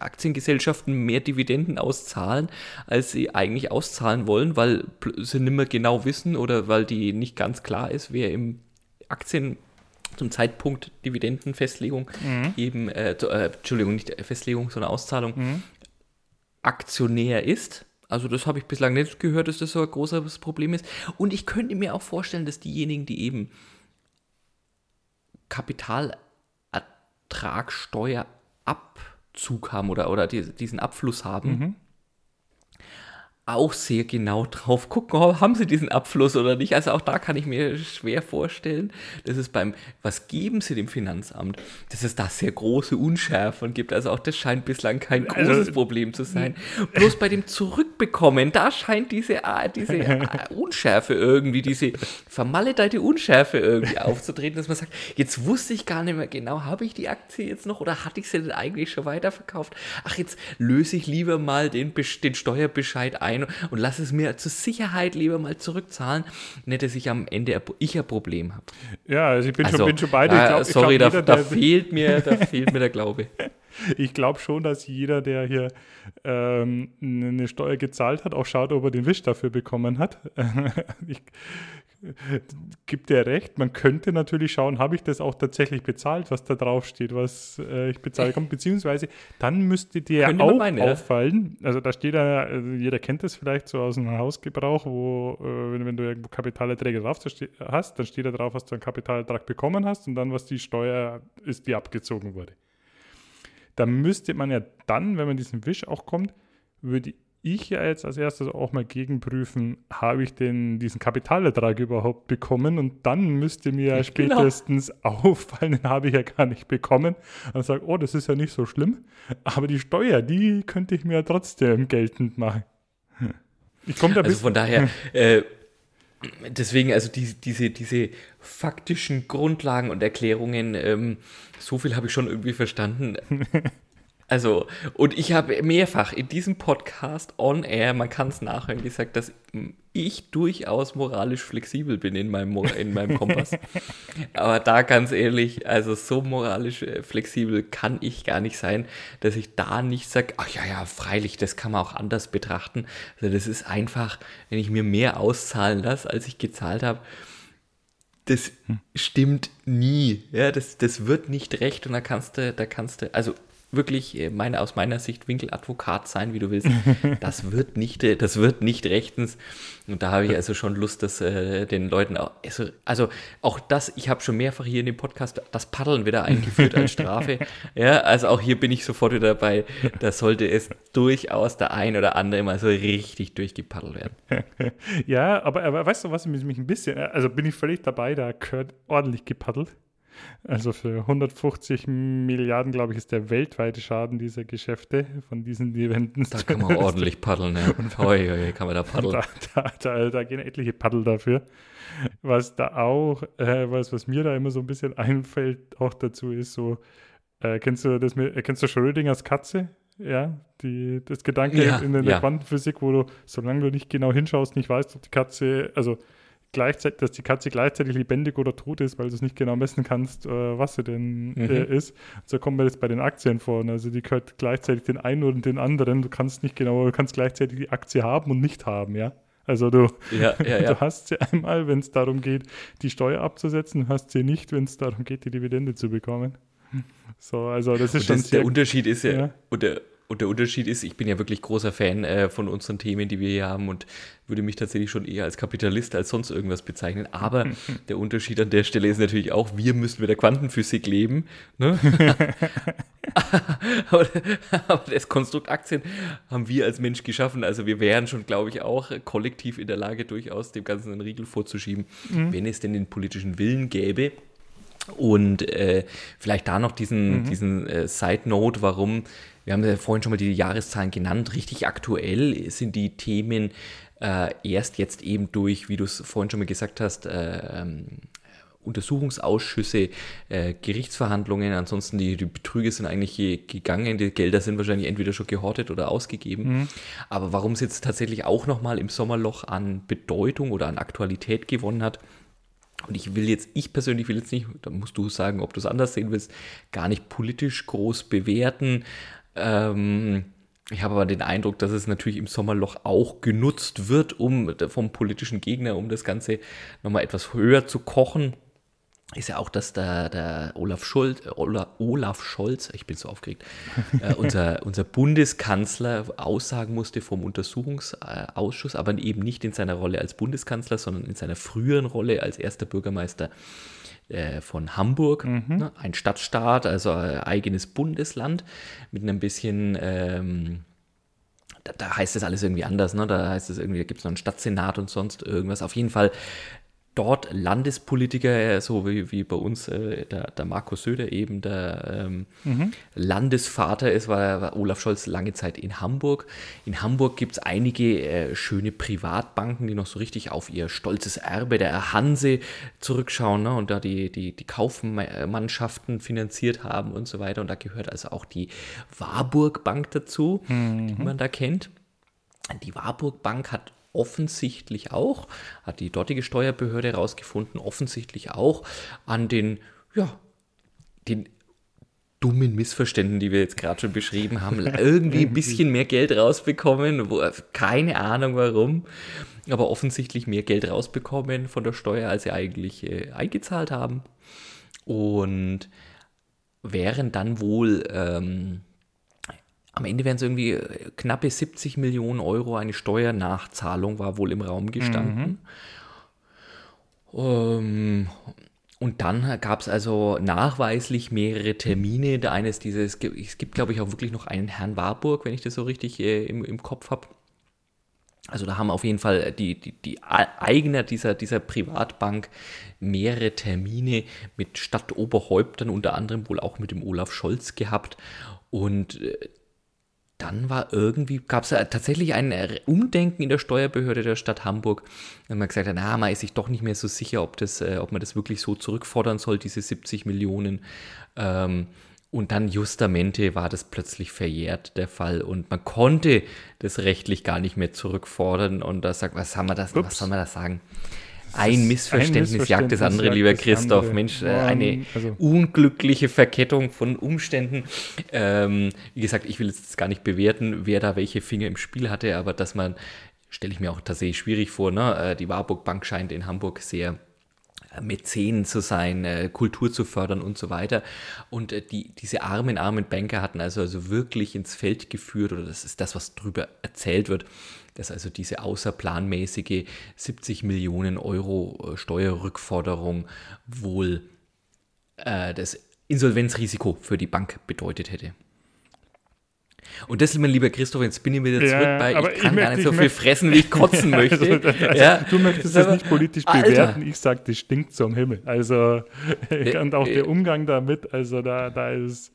Aktiengesellschaften mehr Dividenden auszahlen, als sie eigentlich auszahlen wollen, weil sie nicht mehr genau wissen oder weil die nicht ganz klar ist, wer im Aktien zum Zeitpunkt Dividendenfestlegung mhm. eben, äh, äh, Entschuldigung, nicht Festlegung, sondern Auszahlung, mhm. Aktionär ist. Also das habe ich bislang nicht gehört, dass das so ein großes Problem ist. Und ich könnte mir auch vorstellen, dass diejenigen, die eben Kapitalertragssteuerabzug haben oder, oder diesen Abfluss haben, mhm auch sehr genau drauf gucken, haben sie diesen Abfluss oder nicht. Also auch da kann ich mir schwer vorstellen, dass es beim, was geben sie dem Finanzamt, dass es da sehr große Unschärfen gibt. Also auch das scheint bislang kein also, großes also, Problem zu sein. Bloß bei dem Zurückbekommen, da scheint diese, ah, diese ah, Unschärfe irgendwie, diese vermaledeite Unschärfe irgendwie aufzutreten, dass man sagt, jetzt wusste ich gar nicht mehr genau, habe ich die Aktie jetzt noch oder hatte ich sie denn eigentlich schon weiterverkauft? Ach, jetzt löse ich lieber mal den, den Steuerbescheid ein ein und lass es mir zur Sicherheit lieber mal zurückzahlen, nicht, dass ich am Ende ich ein Problem habe. Ja, also ich bin, also, schon, bin schon beide. Äh, glaub, sorry, glaub, jeder, da, da fehlt mir, da fehlt mir der Glaube. Ich glaube schon, dass jeder, der hier ähm, eine Steuer gezahlt hat, auch schaut, ob er den Wisch dafür bekommen hat. ich gibt dir recht. Man könnte natürlich schauen, habe ich das auch tatsächlich bezahlt, was da drauf steht, was äh, ich bezahlt habe. Beziehungsweise dann müsste dir könnte auch meinen, auffallen, also da steht da, also jeder kennt das vielleicht so aus dem Hausgebrauch, wo, äh, wenn, wenn, du irgendwo Kapitalerträge drauf hast, dann steht da drauf, was du einen Kapitalertrag bekommen hast und dann, was die Steuer ist, die abgezogen wurde. Da müsste man ja dann, wenn man diesen Wisch auch kommt, würde ich ja jetzt als erstes auch mal gegenprüfen, habe ich denn diesen Kapitalertrag überhaupt bekommen? Und dann müsste mir ja genau. spätestens auffallen, den habe ich ja gar nicht bekommen. Und sage, oh, das ist ja nicht so schlimm. Aber die Steuer, die könnte ich mir ja trotzdem geltend machen. Ich komme da also von daher, äh, deswegen, also die, diese, diese faktischen Grundlagen und Erklärungen, ähm, so viel habe ich schon irgendwie verstanden. Also, und ich habe mehrfach in diesem Podcast on air, man kann es nachhören, gesagt, dass ich durchaus moralisch flexibel bin in meinem, in meinem Kompass. Aber da ganz ehrlich, also so moralisch äh, flexibel kann ich gar nicht sein, dass ich da nicht sage, ach ja, ja, freilich, das kann man auch anders betrachten. Also das ist einfach, wenn ich mir mehr auszahlen lasse, als ich gezahlt habe, das hm. stimmt nie. Ja, das, das wird nicht recht und da kannst du, da kannst du, also wirklich äh, meine, aus meiner Sicht Winkeladvokat sein, wie du willst. Das wird nicht, äh, das wird nicht rechtens. Und da habe ich also schon Lust, dass äh, den Leuten auch, also, also auch das, ich habe schon mehrfach hier in dem Podcast das Paddeln wieder eingeführt als Strafe. ja, also auch hier bin ich sofort wieder dabei. Da sollte es durchaus der ein oder andere mal so richtig durchgepaddelt werden. ja, aber, aber weißt du, was mich ein bisschen, also bin ich völlig dabei, da gehört ordentlich gepaddelt. Also für 150 Milliarden, glaube ich, ist der weltweite Schaden dieser Geschäfte von diesen Eventen. Da kann man ordentlich paddeln, ja. Und hoi, hoi, kann man da paddeln. Da, da, da, da, gehen etliche Paddel dafür. Was da auch, äh, was, was mir da immer so ein bisschen einfällt, auch dazu ist so, äh, kennst du das mit, äh, kennst du Schrödingers Katze? Ja, die, das Gedanke ja, in der ja. Quantenphysik, wo du, solange du nicht genau hinschaust, nicht weißt, ob die Katze, also gleichzeitig, dass die Katze gleichzeitig lebendig oder tot ist, weil du es nicht genau messen kannst, äh, was sie denn mhm. äh, ist. So kommt mir das bei den Aktien vor. Also die gehört gleichzeitig den einen oder den anderen. Du kannst nicht genau, du kannst gleichzeitig die Aktie haben und nicht haben, ja. Also du, ja, ja, ja. du hast sie einmal, wenn es darum geht, die Steuer abzusetzen, hast sie nicht, wenn es darum geht, die Dividende zu bekommen. So, also das ist und schon das, der Unterschied ist ja, und der, und der Unterschied ist, ich bin ja wirklich großer Fan äh, von unseren Themen, die wir hier haben und würde mich tatsächlich schon eher als Kapitalist als sonst irgendwas bezeichnen. Aber der Unterschied an der Stelle ist natürlich auch, wir müssen mit der Quantenphysik leben. Ne? aber, aber, das Konstrukt Aktien haben wir als Mensch geschaffen. Also wir wären schon, glaube ich, auch kollektiv in der Lage, durchaus dem Ganzen einen Riegel vorzuschieben, mhm. wenn es denn den politischen Willen gäbe. Und äh, vielleicht da noch diesen, mhm. diesen äh, Side-Note, warum wir haben ja vorhin schon mal die Jahreszahlen genannt. Richtig aktuell sind die Themen äh, erst jetzt eben durch, wie du es vorhin schon mal gesagt hast, äh, ähm, Untersuchungsausschüsse, äh, Gerichtsverhandlungen. Ansonsten die, die Betrüge sind eigentlich gegangen. Die Gelder sind wahrscheinlich entweder schon gehortet oder ausgegeben. Mhm. Aber warum es jetzt tatsächlich auch nochmal im Sommerloch an Bedeutung oder an Aktualität gewonnen hat, und ich will jetzt, ich persönlich will jetzt nicht, da musst du sagen, ob du es anders sehen willst, gar nicht politisch groß bewerten. Ähm, ich habe aber den Eindruck, dass es natürlich im Sommerloch auch genutzt wird, um vom politischen Gegner, um das Ganze nochmal etwas höher zu kochen. Ist ja auch, dass der, der Olaf, Schulz, Olaf Scholz, ich bin so aufgeregt, äh, unser, unser Bundeskanzler aussagen musste vom Untersuchungsausschuss, aber eben nicht in seiner Rolle als Bundeskanzler, sondern in seiner früheren Rolle als erster Bürgermeister äh, von Hamburg, mhm. ne, ein Stadtstaat, also ein eigenes Bundesland mit einem bisschen, ähm, da, da, heißt es alles irgendwie anders, ne? da heißt es irgendwie, da gibt es noch einen Stadtsenat und sonst irgendwas. Auf jeden Fall dort Landespolitiker, so wie, wie bei uns äh, der, der Markus Söder eben der ähm, mhm. Landesvater ist, war, war, Olaf Scholz lange Zeit in Hamburg. In Hamburg gibt es einige äh, schöne Privatbanken, die noch so richtig auf ihr stolzes Erbe der Hanse zurückschauen ne, und da die, die, die Kaufmannschaften finanziert haben und so weiter. Und da gehört also auch die Warburg Bank dazu, mhm. die man da kennt. Die Warburg Bank hat offensichtlich auch, hat die dortige Steuerbehörde herausgefunden, offensichtlich auch an den, ja, den dummen Missverständen, die wir jetzt gerade schon beschrieben haben, irgendwie ein bisschen mehr Geld rausbekommen, wo, keine Ahnung warum, aber offensichtlich mehr Geld rausbekommen von der Steuer, als sie eigentlich äh, eingezahlt haben. Und wären dann wohl ähm, am Ende wären es irgendwie äh, knappe 70 Millionen Euro eine Steuernachzahlung, war wohl im Raum gestanden. Mhm. Um, und dann gab es also nachweislich mehrere Termine. Der eine ist dieses, es gibt, glaube ich, auch wirklich noch einen Herrn Warburg, wenn ich das so richtig äh, im, im Kopf habe. Also da haben auf jeden Fall die, die, die Eigner dieser, dieser Privatbank mehrere Termine mit Stadtoberhäuptern, unter anderem wohl auch mit dem Olaf Scholz gehabt. Und äh, dann war irgendwie, gab es ja tatsächlich ein Umdenken in der Steuerbehörde der Stadt Hamburg, wenn man gesagt hat, na, man ist sich doch nicht mehr so sicher, ob, das, äh, ob man das wirklich so zurückfordern soll, diese 70 Millionen. Ähm, und dann justamente war das plötzlich verjährt, der Fall. Und man konnte das rechtlich gar nicht mehr zurückfordern. Und da sagt, was haben wir das, was soll man da sagen? Ein Missverständnis, jagt das andere, lieber Christoph. Andere. Mensch, äh, eine also. unglückliche Verkettung von Umständen. Ähm, wie gesagt, ich will jetzt gar nicht bewerten, wer da welche Finger im Spiel hatte, aber dass man, stelle ich mir auch tatsächlich schwierig vor, ne? Äh, die Warburg Bank scheint in Hamburg sehr äh, Mäzen zu sein, Kultur zu fördern und so weiter. Und die, diese armen, armen Banker hatten also, also wirklich ins Feld geführt, oder das ist das, was drüber erzählt wird, dass also diese außerplanmäßige 70 Millionen Euro äh, Steuerrückforderung wohl äh, das Insolvenzrisiko für die Bank bedeutet hätte. Und das, mein lieber Christoph, jetzt bin ich wieder Ja, zurück bei, aber ich ich kann gar möchte- nicht so ich viel fressen, wie ich kotzen möchte. Also, also, ja. Du möchtest das nicht politisch Alter. bewerten, ich sage, das stinkt zum Himmel. Also, und auch äh. der Umgang damit, also da, da ist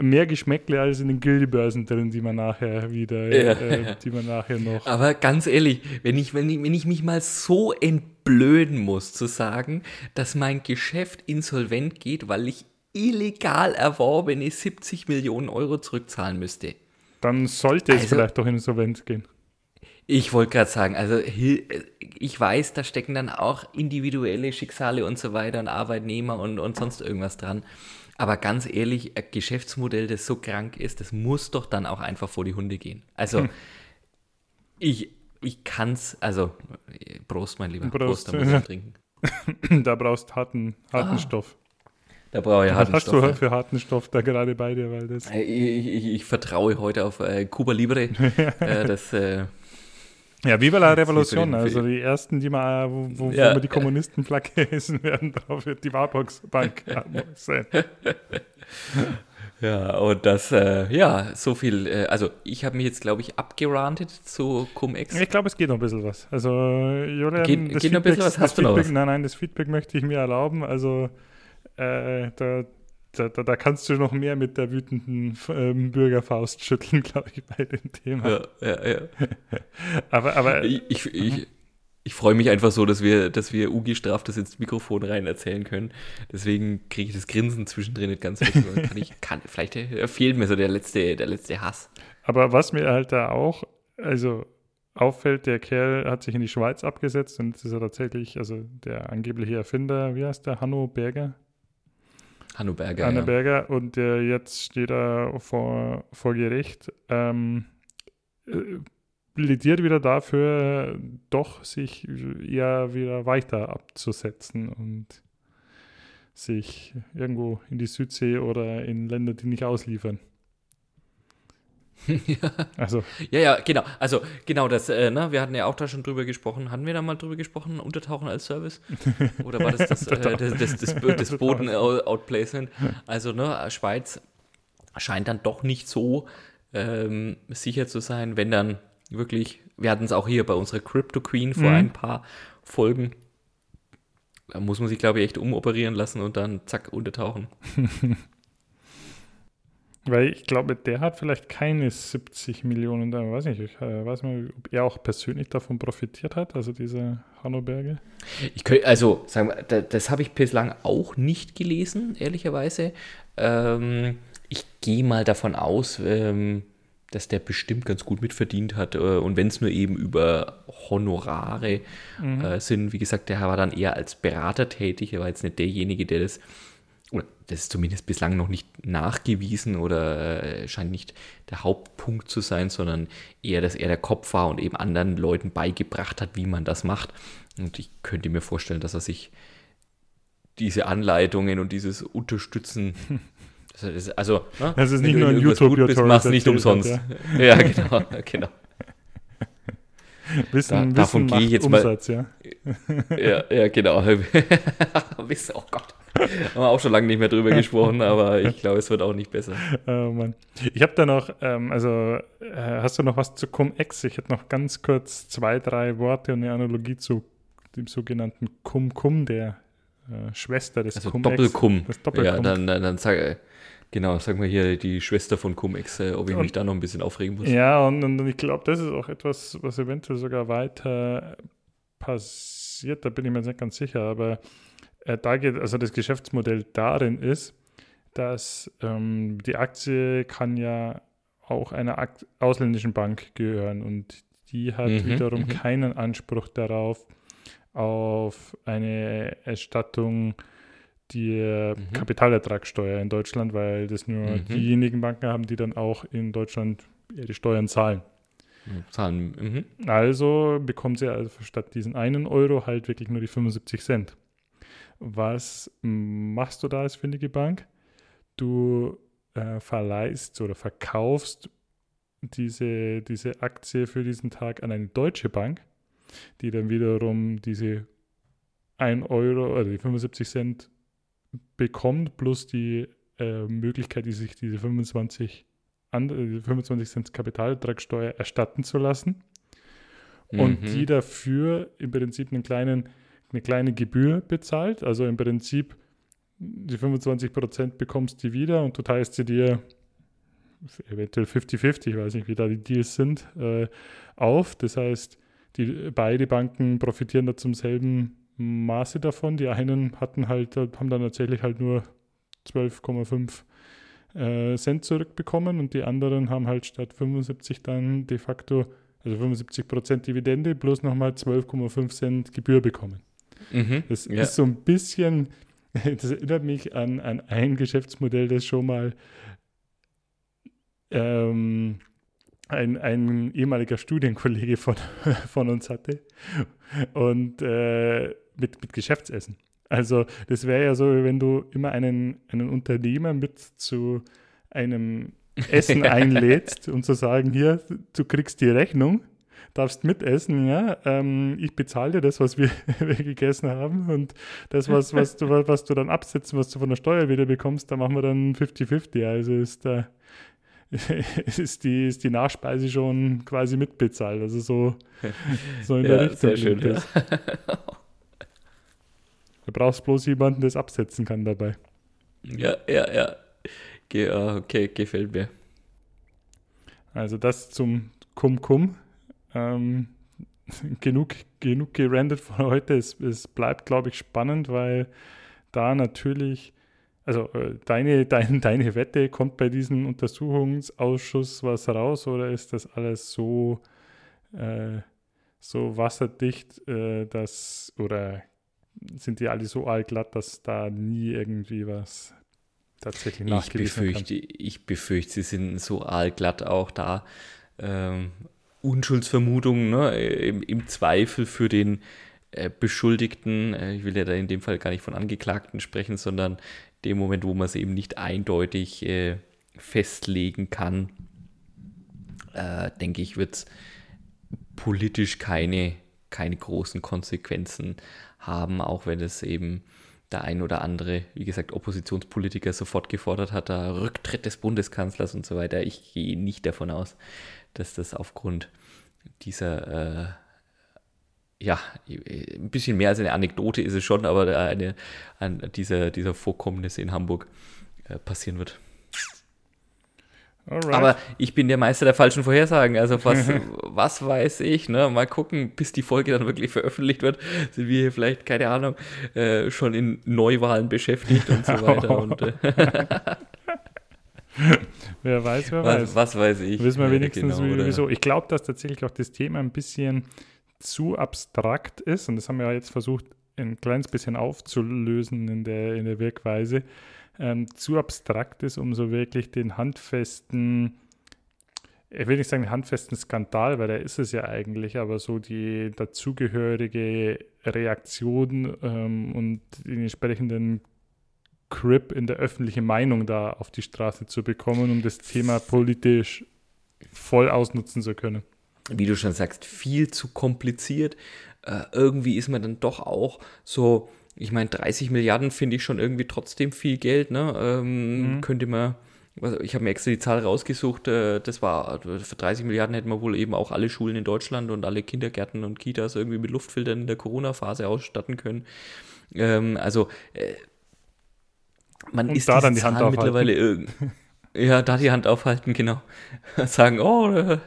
mehr Geschmäckle als in den Guildbörsen drin, die man nachher wieder, Ja. äh, die man nachher noch. Aber ganz ehrlich, wenn ich, wenn, ich, wenn ich mich mal so entblöden muss, zu sagen, dass mein Geschäft insolvent geht, weil ich illegal erworbene 70 Millionen Euro zurückzahlen müsste. Dann sollte es Also- vielleicht doch in Insolvenz gehen. Ich wollte gerade sagen, also ich weiß, da stecken dann auch individuelle Schicksale und so weiter und Arbeitnehmer und, und sonst irgendwas dran. Aber ganz ehrlich, ein Geschäftsmodell, das so krank ist, das muss doch dann auch einfach vor die Hunde gehen. Also ich, ich kann es, also Prost, mein Lieber, Prost, Prost. da muss ich trinken. da brauchst harten, harten Stoff. Da brauche ich Was harten hast Stoff. du ja. für harten Stoff da gerade bei dir? Weil das Ich, ich, ich vertraue heute auf äh, Cuba Libre. äh, das, äh, ja, Viva la Revolution. Also die ersten, die mal, wo, wo, Ja. wo wir die Kommunistenflagge essen werden, drauf wird die Warbox Bank sein. Ja, und das, äh, ja, so viel, äh, also ich habe mich jetzt, glaube ich, abgerantet zu Cum-Ex. Ich glaube, es geht noch ein bisschen was. Also, Julian, Geht- das geht noch ein bisschen Feedback- was? Hast du noch Feedback, was? Nein, nein, das Feedback möchte ich mir erlauben. Also, äh, da, da, da, da kannst du noch mehr mit der wütenden ähm, Bürgerfaust schütteln, glaube ich, bei dem Thema. Ja, ja, ja. Aber, aber Ich, ich, ich, ich freue mich einfach so, dass wir, dass wir Ugi straft das ins Mikrofon rein erzählen können. Deswegen kriege ich das Grinsen zwischendrin nicht ganz weg. Kann ich, kann, vielleicht äh, fehlt mir so der letzte, der letzte Hass. Aber was mir halt da auch, also auffällt, der Kerl hat sich in die Schweiz abgesetzt und das ist er tatsächlich, also der angebliche Erfinder, wie heißt der, Hanno Berger? Hanno Berger. Hanno ja. Berger und der jetzt steht er vor, vor Gericht, ähm, äh, plädiert wieder dafür, doch sich eher wieder weiter abzusetzen und sich irgendwo in die Südsee oder in Länder, die nicht ausliefern. Also, Ja, ja, genau. Also, genau das, äh, ne, wir hatten ja auch da schon drüber gesprochen. Hatten wir da mal drüber gesprochen, Untertauchen als Service? Oder war das das, äh, das, das, das, das Boden-Outplacement? Also, ne, Schweiz scheint dann doch nicht so ähm, sicher zu sein, wenn dann wirklich, wir hatten es auch hier bei unserer Crypto Queen vor Mhm. ein paar Folgen. Da muss man sich, glaube ich, echt umoperieren lassen und dann zack, untertauchen. Weil ich glaube, der hat vielleicht keine 70 Millionen, da weiß nicht, ich äh, weiß nicht, ob er auch persönlich davon profitiert hat, also dieser Hanno Berger. Ich könnt, also, sagen wir, da- das habe ich bislang auch nicht gelesen, ehrlicherweise. Ähm, ich gehe mal davon aus, ähm, dass der bestimmt ganz gut mitverdient hat. Äh, und wenn es nur eben über Honorare äh, sind, wie gesagt, der war dann eher als Berater tätig. Er war jetzt nicht derjenige, der das, oder das ist zumindest bislang noch nicht nachgewiesen oder äh, scheint nicht der Hauptpunkt zu sein, sondern eher, dass er der Kopf war und eben anderen Leuten beigebracht hat, wie man das macht. Und ich könnte mir vorstellen, dass er sich diese Anleitungen und dieses Unterstützen, also, ne, Das ist nicht nur in ein YouTube-Tutorial machst nicht erzählt hat, umsonst. Ja, genau, genau. Wissen, Da- davon Wissen gehe ich jetzt mal- Umsatz, ja. Ja, ja, genau. Wisst ihr, oh Gott. Haben wir auch schon lange nicht mehr drüber gesprochen, aber ich glaube, es wird auch nicht besser. Oh Mann. Ich habe da noch, ähm, also äh, hast du noch was zu Cum-Ex? Ich hätte noch ganz kurz zwei, drei Worte und eine Analogie zu dem sogenannten Cum-Cum, der äh, Schwester des Also Cum-Ex. Doppelkum. Das Doppelkum. Ja, dann, dann, dann sag, äh, genau, sag mal hier die Schwester von Cum-Ex, äh, ob ich Und- mich da noch ein bisschen aufregen muss. Ja, und, und ich glaube, das ist auch etwas, was eventuell sogar weiter passiert, da bin ich mir jetzt nicht ganz sicher, aber äh, da geht, also das Geschäftsmodell darin ist, dass ähm, die Aktie kann ja auch einer Akt ausländischen Bank gehören und die hat Mhm, wiederum mhm. keinen Anspruch darauf, auf eine Erstattung der Mhm. Kapitalertragssteuer in Deutschland, weil das nur Mhm. diejenigen Banken haben, die dann auch in Deutschland ihre Steuern zahlen. Zahlen, mhm. Also bekommt sie also statt diesen einen Euro halt wirklich nur die 75 Cent. Was machst du da als findige Bank? Du äh, verleihst oder verkaufst diese, diese Aktie für diesen Tag an eine deutsche Bank, die dann wiederum diese 1 Euro oder die 75 Cent bekommt, plus die äh, Möglichkeit, die sich diese 25 25 Cent Kapitalertragssteuer erstatten zu lassen und mhm. die dafür im Prinzip einen kleinen, eine kleine Gebühr bezahlt. Also im Prinzip die 25 Prozent bekommst du wieder und du teilst sie dir eventuell 50-50, ich weiß nicht, wie da die Deals sind, äh, auf. Das heißt, die, beide Banken profitieren da zum selben Maße davon. Die einen hatten halt, haben dann tatsächlich halt nur 12,5 äh, Cent zurückbekommen und die anderen haben halt statt 75 dann de facto, also 75 Prozent Dividende plus nochmal 12,5 Cent Gebühr bekommen. Mhm, das ja. ist so ein bisschen, das erinnert mich an, an ein Geschäftsmodell, das schon mal ähm, ein, ein ehemaliger Studienkollege von, von uns hatte und äh, mit, mit Geschäftsessen. Also das wäre ja so, wenn du immer einen, einen Unternehmer mit zu einem Essen einlädst und zu sagen, hier, du kriegst die Rechnung, darfst mitessen, ja, ähm, ich bezahle dir das, was wir, wir, gegessen haben und das, was, was, du, was du dann absetzen, was du von der Steuer wieder bekommst, da machen wir dann 50-50. Also ist da ist die, ist die Nachspeise schon quasi mitbezahlt. Also so, so in ja, der Richtung. Sehr schön, ja. Du brauchst bloß jemanden, der es absetzen kann dabei. Ja, ja, ja. Ge okay, gefällt mir. Also das zum Kum-Kum. Ähm, genug, genug gerandet von heute. Es, es bleibt, glaube ich, spannend, weil da natürlich also äh, deine, dein, deine Wette, kommt bei diesem Untersuchungsausschuss was raus oder ist das alles so, äh, so wasserdicht, äh, dass oder sind die alle so allglatt, dass da nie irgendwie was tatsächlich nachgewiesen ich befürchte, kann? Ich befürchte, sie sind so allglatt auch da. Ähm, Unschuldsvermutungen ne, im, im Zweifel für den äh, Beschuldigten, äh, ich will ja da in dem Fall gar nicht von Angeklagten sprechen, sondern dem Moment, wo man es eben nicht eindeutig äh, festlegen kann, äh, denke ich, wird es politisch keine, keine großen Konsequenzen haben, auch wenn es eben der ein oder andere, wie gesagt, Oppositionspolitiker sofort gefordert hat, der Rücktritt des Bundeskanzlers und so weiter. Ich gehe nicht davon aus, dass das aufgrund dieser äh, ja, ein bisschen mehr als eine Anekdote ist es schon, aber eine, eine dieser, dieser Vorkommnisse in Hamburg äh, passieren wird. Alright. Aber ich bin der Meister der falschen Vorhersagen. Also was, was weiß ich, ne? Mal gucken, bis die Folge dann wirklich veröffentlicht wird, sind wir hier vielleicht, keine Ahnung, äh, schon in Neuwahlen beschäftigt und so weiter. und, äh wer weiß, wer was, weiß. Was weiß ich. Wissen wir wenigstens, genau, wieso. Ich glaube, dass tatsächlich auch das Thema ein bisschen zu abstrakt ist, und das haben wir ja jetzt versucht, ein kleines bisschen aufzulösen in der, in der Wirkweise, ähm, zu abstrakt ist, um so wirklich den handfesten, ich will nicht sagen handfesten Skandal, weil der ist es ja eigentlich, aber so die dazugehörige Reaktion ähm, und den entsprechenden Grip in der öffentlichen Meinung da auf die Straße zu bekommen, um das Thema politisch voll ausnutzen zu können wie du schon sagst, viel zu kompliziert. Äh, irgendwie ist man dann doch auch so, ich meine, 30 Milliarden finde ich schon irgendwie trotzdem viel Geld, ne? Ähm, mhm. Könnte man, ich habe mir extra die Zahl rausgesucht, äh, das war, für 30 Milliarden hätten wir wohl eben auch alle Schulen in Deutschland und alle Kindergärten und Kitas irgendwie mit Luftfiltern in der Corona-Phase ausstatten können. Ähm, also, äh, man und ist da dann die Hand mittlerweile irgendwie. Ja, da die Hand aufhalten, genau. Sagen, oh, äh,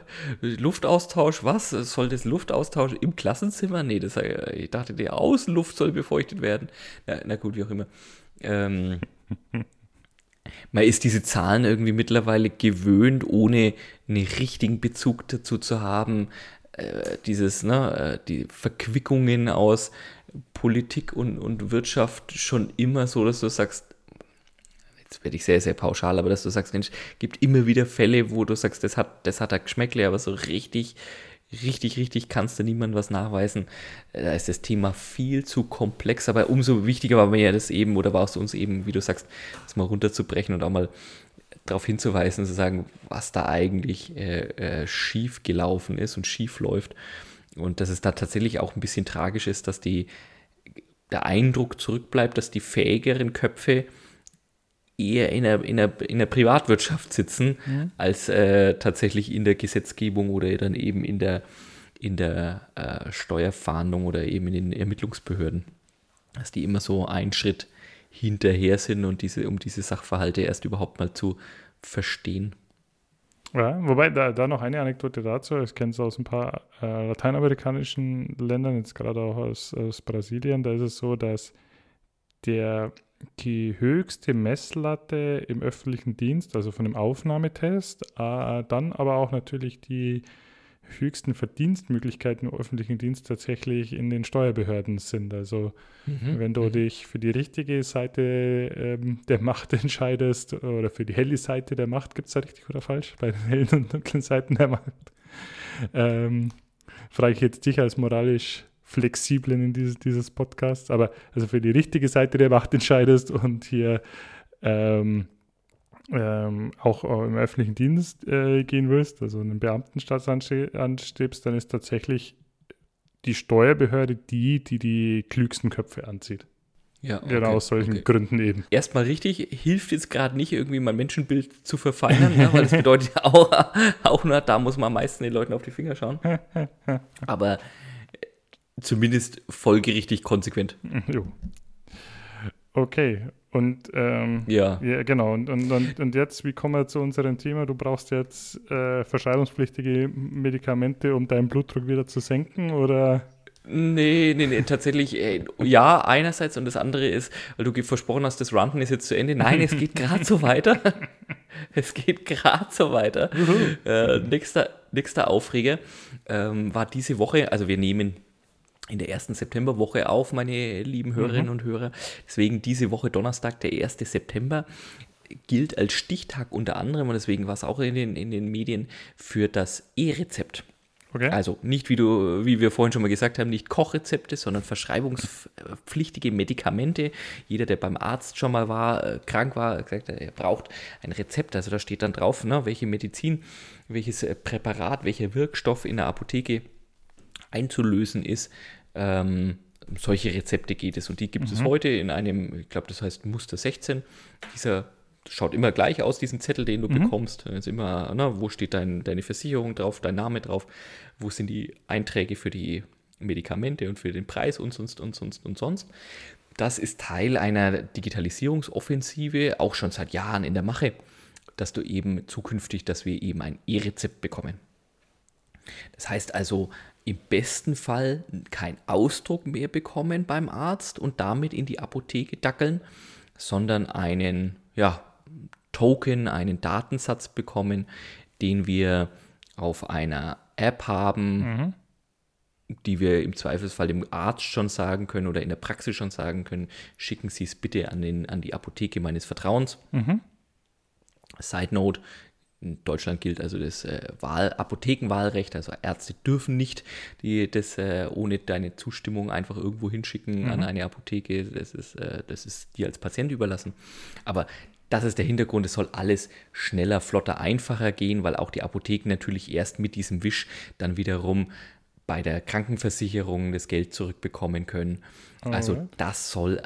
Luftaustausch, was? Soll das Luftaustausch im Klassenzimmer? Nee, das, äh, ich dachte, die Außenluft soll befeuchtet werden. Ja, na gut, wie auch immer. Ähm, man ist diese Zahlen irgendwie mittlerweile gewöhnt, ohne einen richtigen Bezug dazu zu haben. Äh, dieses, ne, äh, die Verquickungen aus Politik und, und Wirtschaft schon immer so, dass du sagst, jetzt werde ich sehr, sehr pauschal, aber dass du sagst, Mensch, gibt immer wieder Fälle, wo du sagst, das hat, das hat er Geschmäckle, aber so richtig, richtig, richtig kannst du niemand was nachweisen. Da ist das Thema viel zu komplex, aber umso wichtiger war mir ja das eben, oder war es uns eben, wie du sagst, das mal runterzubrechen und auch mal darauf hinzuweisen, zu sagen, was da eigentlich äh, äh, schief gelaufen ist und schief läuft. Und dass es da tatsächlich auch ein bisschen tragisch ist, dass die, der Eindruck zurückbleibt, dass die fähigeren Köpfe eher in der, in der, in der Privatwirtschaft sitzen, mhm. als äh, tatsächlich in der Gesetzgebung oder dann eben in der, in der äh, Steuerfahndung oder eben in den Ermittlungsbehörden. Dass die immer so einen Schritt hinterher sind und diese, um diese Sachverhalte erst überhaupt mal zu verstehen. Ja, wobei da, da noch eine Anekdote dazu, ich kenne es aus ein paar äh, lateinamerikanischen Ländern, jetzt gerade auch aus, aus Brasilien, da ist es so, dass der die höchste Messlatte im öffentlichen Dienst, also von dem Aufnahmetest, äh, dann aber auch natürlich die höchsten Verdienstmöglichkeiten im öffentlichen Dienst tatsächlich in den Steuerbehörden sind. Also mhm. wenn du mhm. dich für die richtige Seite ähm, der Macht entscheidest oder für die helle Seite der Macht, gibt es da richtig oder falsch? Bei den hellen und dunklen Seiten der Macht. Ähm, frage ich jetzt dich als moralisch Flexiblen in dieses, dieses Podcasts, aber also für die richtige Seite der Macht entscheidest und hier ähm, ähm, auch im öffentlichen Dienst äh, gehen willst, also einen Beamtenstaat anstrebst, dann ist tatsächlich die Steuerbehörde die, die die klügsten Köpfe anzieht. Ja, okay, genau aus solchen okay. Gründen eben. Erstmal richtig, hilft jetzt gerade nicht irgendwie mein Menschenbild zu verfeinern, ja, weil das bedeutet auch, auch nur, da muss man am meisten den Leuten auf die Finger schauen. Aber äh, zumindest folgerichtig konsequent. Jo. Okay, und ähm, ja. ja. genau. Und, und, und, jetzt, wie kommen wir zu unserem Thema? Du brauchst jetzt äh, verschreibungspflichtige Medikamente, um deinen Blutdruck wieder zu senken, oder? Nee, nee, nee, tatsächlich, ey, ja, einerseits und das andere ist, weil du versprochen hast, das Ranten ist jetzt zu Ende. Nein, es geht gerade so weiter. es geht gerade so weiter. Äh, nächster, nächster Aufreger ähm, war diese Woche, also wir nehmen in der ersten Septemberwoche auf, meine lieben Hörerinnen mhm. und Hörer. Deswegen diese Woche Donnerstag, der 1. September, gilt als Stichtag unter anderem und deswegen war es auch in den, in den Medien für das E-Rezept. Okay. Also nicht, wie du, wie wir vorhin schon mal gesagt haben, nicht Kochrezepte, sondern verschreibungspflichtige Medikamente. Jeder, der beim Arzt schon mal war, äh, krank war, gesagt, er braucht ein Rezept. Also da steht dann drauf, ne, welche Medizin, welches äh, Präparat, welcher Wirkstoff in der Apotheke einzulösen ist. Ähm, solche Rezepte geht es und die gibt mhm. es heute in einem, ich glaube, das heißt Muster 16. Dieser schaut immer gleich aus, diesen Zettel, den du mhm. bekommst. ist immer, na, wo steht dein, deine Versicherung drauf, dein Name drauf, wo sind die Einträge für die Medikamente und für den Preis und sonst und sonst und sonst. Das ist Teil einer Digitalisierungsoffensive, auch schon seit Jahren in der Mache, dass du eben zukünftig, dass wir eben ein E-Rezept bekommen. Das heißt also, im besten Fall keinen Ausdruck mehr bekommen beim Arzt und damit in die Apotheke dackeln, sondern einen ja, Token, einen Datensatz bekommen, den wir auf einer App haben, mhm. die wir im Zweifelsfall dem Arzt schon sagen können oder in der Praxis schon sagen können, schicken Sie es bitte an, den, an die Apotheke meines Vertrauens. Mhm. Side Note, in Deutschland gilt also das äh, Wahl, Apothekenwahlrecht, also Ärzte dürfen nicht die, das äh, ohne deine Zustimmung einfach irgendwo hinschicken mhm. an eine Apotheke. Das ist, äh, das ist dir als Patient überlassen. Aber das ist der Hintergrund, es soll alles schneller, flotter, einfacher gehen, weil auch die Apotheken natürlich erst mit diesem Wisch dann wiederum bei der Krankenversicherung das Geld zurückbekommen können. Also das soll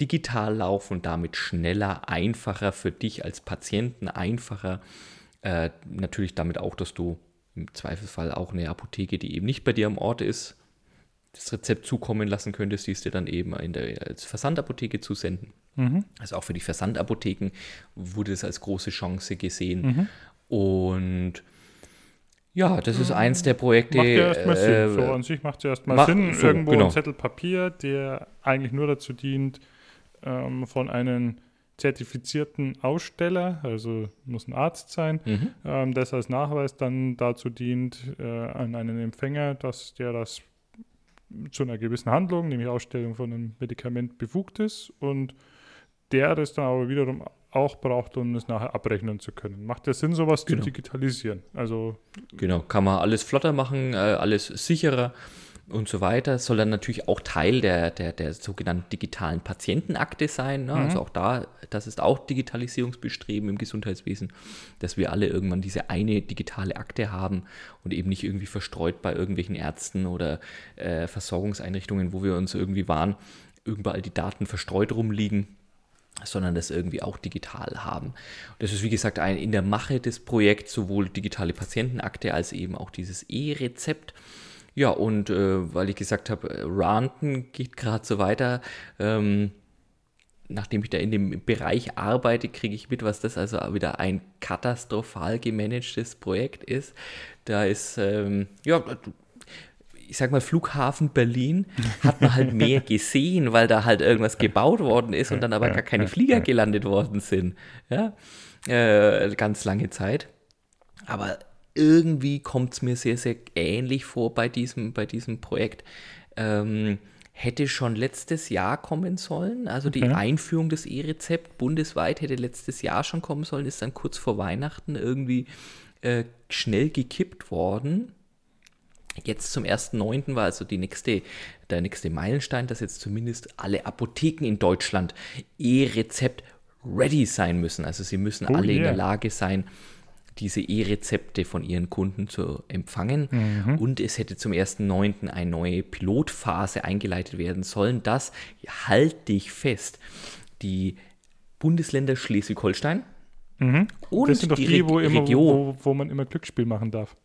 digital laufen und damit schneller, einfacher für dich als Patienten, einfacher äh, natürlich damit auch, dass du im Zweifelsfall auch eine Apotheke, die eben nicht bei dir am Ort ist, das Rezept zukommen lassen könntest, die es dir dann eben in der, als Versandapotheke zusenden. Mhm. Also auch für die Versandapotheken wurde es als große Chance gesehen. Mhm. Und ja, das ist eins der Projekte. Macht ja erstmal äh, Sinn. So an sich macht es ja erstmal Sinn. So, Irgendwo genau. ein Zettel Papier, der eigentlich nur dazu dient, ähm, von einem zertifizierten Aussteller, also muss ein Arzt sein, mhm. ähm, das als Nachweis dann dazu dient äh, an einen Empfänger, dass der das zu einer gewissen Handlung, nämlich Ausstellung von einem Medikament, befugt ist und der das dann aber wiederum auch braucht, um es nachher abrechnen zu können. Macht ja Sinn, sowas genau. zu digitalisieren. Also genau, kann man alles flotter machen, äh, alles sicherer und so weiter, soll dann natürlich auch Teil der, der, der sogenannten digitalen Patientenakte sein. Ne? Also mhm. Also auch da, das ist auch Digitalisierungsbestreben im Gesundheitswesen, dass wir alle irgendwann diese eine digitale Akte haben und eben nicht irgendwie verstreut bei irgendwelchen Ärzten oder äh, Versorgungseinrichtungen, wo wir uns irgendwie waren, überall die Daten verstreut rumliegen sondern das irgendwie auch digital haben. Das ist wie gesagt ein, in der Mache des Projekts sowohl digitale Patientenakte als eben auch dieses E-Rezept. Ja, und äh, weil ich gesagt habe, äh, Ranten geht gerade so weiter. Ähm, nachdem ich da in dem Bereich arbeite, kriege ich mit, was das also wieder ein katastrophal gemanagtes Projekt ist. Da ist, ähm, ja, ich sag mal, Flughafen Berlin hat man halt mehr gesehen, weil da halt irgendwas gebaut worden ist und dann aber gar keine Flieger gelandet worden sind. Ja, äh, ganz lange Zeit. Aber irgendwie kommt es mir sehr, sehr ähnlich vor bei diesem, bei diesem Projekt. Ähm, hätte schon letztes Jahr kommen sollen. Also die okay. Einführung des E-Rezept bundesweit hätte letztes Jahr schon kommen sollen, ist dann kurz vor Weihnachten irgendwie äh, schnell gekippt worden. Jetzt zum 1.9. war also die nächste, der nächste Meilenstein, dass jetzt zumindest alle Apotheken in Deutschland E-Rezept ready sein müssen. Also sie müssen oh, alle yeah. in der Lage sein, diese E-Rezepte von ihren Kunden zu empfangen. Mhm. Und es hätte zum 1.9. eine neue Pilotphase eingeleitet werden sollen, dass, halte ich fest, die Bundesländer Schleswig-Holstein mhm. und das sind doch die, die wo, immer, wo, wo, man immer Glücksspiel machen darf.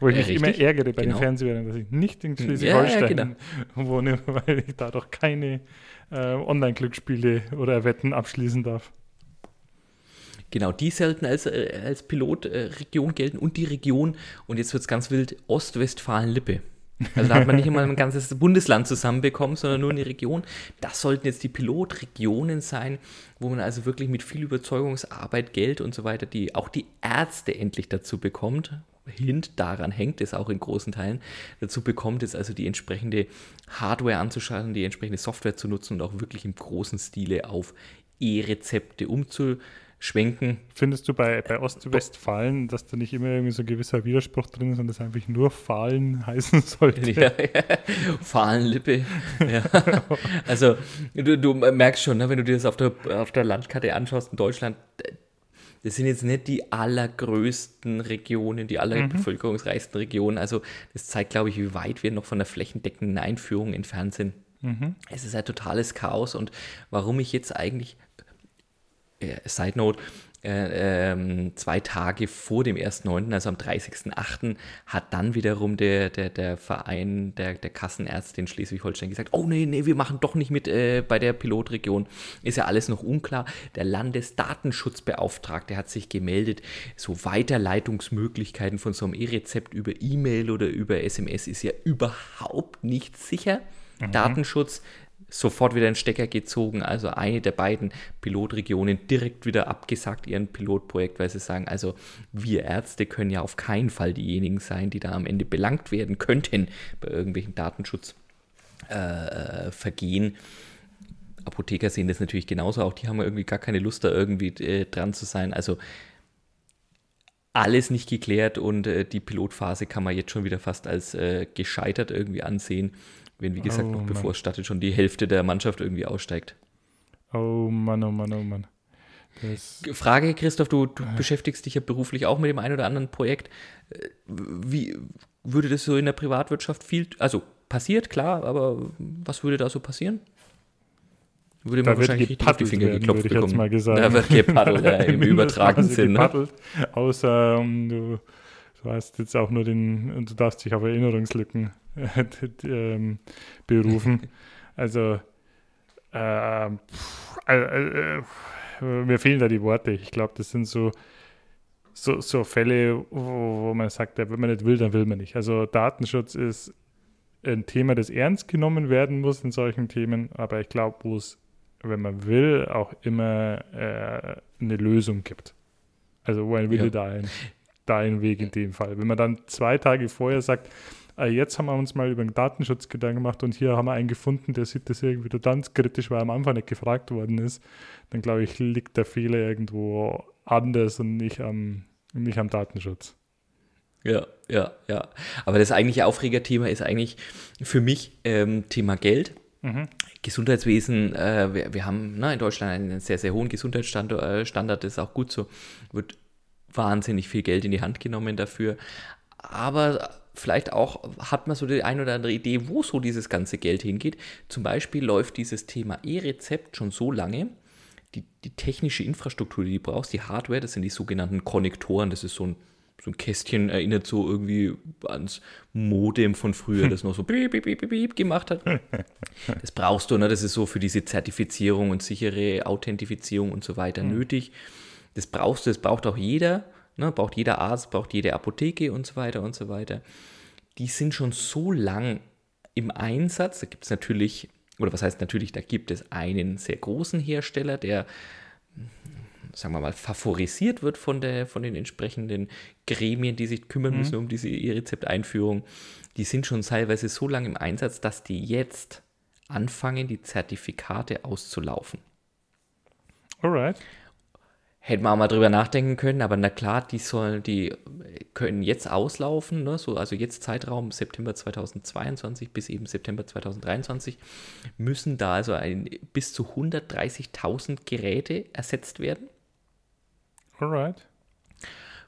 Wo ich mich ja, immer ärgere bei genau. den Fernsehern, dass ich nicht in Schleswig-Holstein ja, genau. wohne, weil ich da doch keine äh, Online-Glücksspiele oder Wetten abschließen darf. Genau, die sollten als, äh, als Pilotregion äh, gelten und die Region, und jetzt wird es ganz wild, Ostwestfalen-Lippe. Also da hat man nicht immer ein ganzes Bundesland zusammenbekommen, sondern nur eine Region. Das sollten jetzt die Pilotregionen sein, wo man also wirklich mit viel Überzeugungsarbeit, Geld und so weiter, die auch die Ärzte endlich dazu bekommt. Hint daran hängt es auch in großen Teilen. Dazu bekommt es also die entsprechende Hardware anzuschalten, die entsprechende Software zu nutzen und auch wirklich im großen Stile auf E-Rezepte umzustellen schwenken. Findest du bei, bei Ostwestfalen, dass da nicht immer irgendwie so ein gewisser Widerspruch drin ist und das einfach nur Fahlen heißen sollte? Ja, ja. Fahlenlippe. Ja. Also du, du, merkst schon, ne, wenn du dir das auf der, auf der Landkarte anschaust in Deutschland, das sind jetzt nicht die allergrößten Regionen, die allerbevölkerungsreichsten mhm. Regionen. Also das zeigt, glaube ich, wie weit wir noch von der flächendeckenden Einführung entfernt sind. Mhm. Es ist ein totales Chaos und warum ich jetzt eigentlich äh, Side Note, äh, ähm, zwei Tage vor dem 1.9., also am 30.8., hat dann wiederum der, der, der Verein der, der Kassenärzte in Schleswig-Holstein gesagt, oh nee, nee, wir machen doch nicht mit äh, bei der Pilotregion. Ist ja alles noch unklar. Der Landesdatenschutzbeauftragte hat sich gemeldet, so Weiterleitungsmöglichkeiten von so einem E-Rezept über E-Mail oder über SMS ist ja überhaupt nicht sicher. Mhm. Datenschutz sofort wieder ein Stecker gezogen. Also eine der beiden Pilotregionen direkt wieder abgesagt, ihren Pilotprojekt, weil sie sagen, also wir Ärzte können ja auf keinen Fall diejenigen sein, die da am Ende belangt werden könnten bei irgendwelchen Datenschutzvergehen. Äh, Apotheker sehen das natürlich genauso, auch die haben irgendwie gar keine Lust, da irgendwie äh, dran zu sein. Also alles nicht geklärt und äh, die Pilotphase kann man jetzt schon wieder fast als äh, gescheitert irgendwie ansehen wenn, wie gesagt, oh, noch bevor es startet, schon die Hälfte der Mannschaft irgendwie aussteigt. Oh Mann, oh Mann, oh Mann. Das Frage, Christoph, du, du äh. beschäftigst dich ja beruflich auch mit dem einen oder anderen Projekt. Äh, wie würde das so in der Privatwirtschaft viel, also passiert, klar, aber was würde da so passieren? Würde man da wahrscheinlich richtig auf die Finger werden, geklopft bekommen. Jetzt mal gesagt. Da wird gepaddelt, ja, im übertragenen Sinn. Ne? Außer um, du, du hast jetzt auch nur den, du darfst dich auf Erinnerungslücken ähm, berufen. Also, äh, äh, äh, mir fehlen da die Worte. Ich glaube, das sind so, so, so Fälle, wo, wo man sagt, wenn man nicht will, dann will man nicht. Also Datenschutz ist ein Thema, das ernst genommen werden muss in solchen Themen, aber ich glaube, wo es, wenn man will, auch immer äh, eine Lösung gibt. Also wo ein Wille ja. da, ein, da ein Weg in dem Fall. Wenn man dann zwei Tage vorher sagt, äh, jetzt haben wir uns mal über den Datenschutz Gedanken gemacht und hier haben wir einen gefunden, der sieht das irgendwie total kritisch, weil am Anfang nicht gefragt worden ist, dann glaube ich, liegt der Fehler irgendwo anders und nicht am, nicht am Datenschutz. Ja, ja, ja. Aber das eigentliche Aufregerthema ist eigentlich für mich ähm, Thema Geld. Mhm. Gesundheitswesen, äh, wir, wir, haben na, in Deutschland einen sehr, sehr hohen Gesundheitsstandard, äh, das ist auch gut so, wird wahnsinnig viel Geld in die Hand genommen dafür. Aber vielleicht auch hat man so die ein oder andere Idee, wo so dieses ganze Geld hingeht. Zum Beispiel läuft dieses Thema E-Rezept schon so lange, die, die technische Infrastruktur, die du brauchst, die Hardware, das sind die sogenannten Konnektoren. Das ist so ein, so ein Kästchen, erinnert so irgendwie ans Modem von früher, das noch so piep, piep, piep, piep gemacht hat. Das brauchst du, ne? das ist so für diese Zertifizierung und sichere Authentifizierung und so weiter mhm. nötig. Das brauchst du, das braucht auch jeder, ne? braucht jeder Arzt, braucht jede Apotheke und so weiter und so weiter. Die sind schon so lang im Einsatz. Da gibt es natürlich oder was heißt natürlich, da gibt es einen sehr großen Hersteller, der, sagen wir mal, favorisiert wird von, der, von den entsprechenden Gremien, die sich kümmern mhm. müssen um diese E-Rezept-Einführung. Die sind schon teilweise so lange im Einsatz, dass die jetzt anfangen, die Zertifikate auszulaufen. Alright. Hätten wir auch mal drüber nachdenken können, aber na klar, die sollen, die können jetzt auslaufen, ne? so, also jetzt Zeitraum September 2022 bis eben September 2023, müssen da also ein, bis zu 130.000 Geräte ersetzt werden. Alright.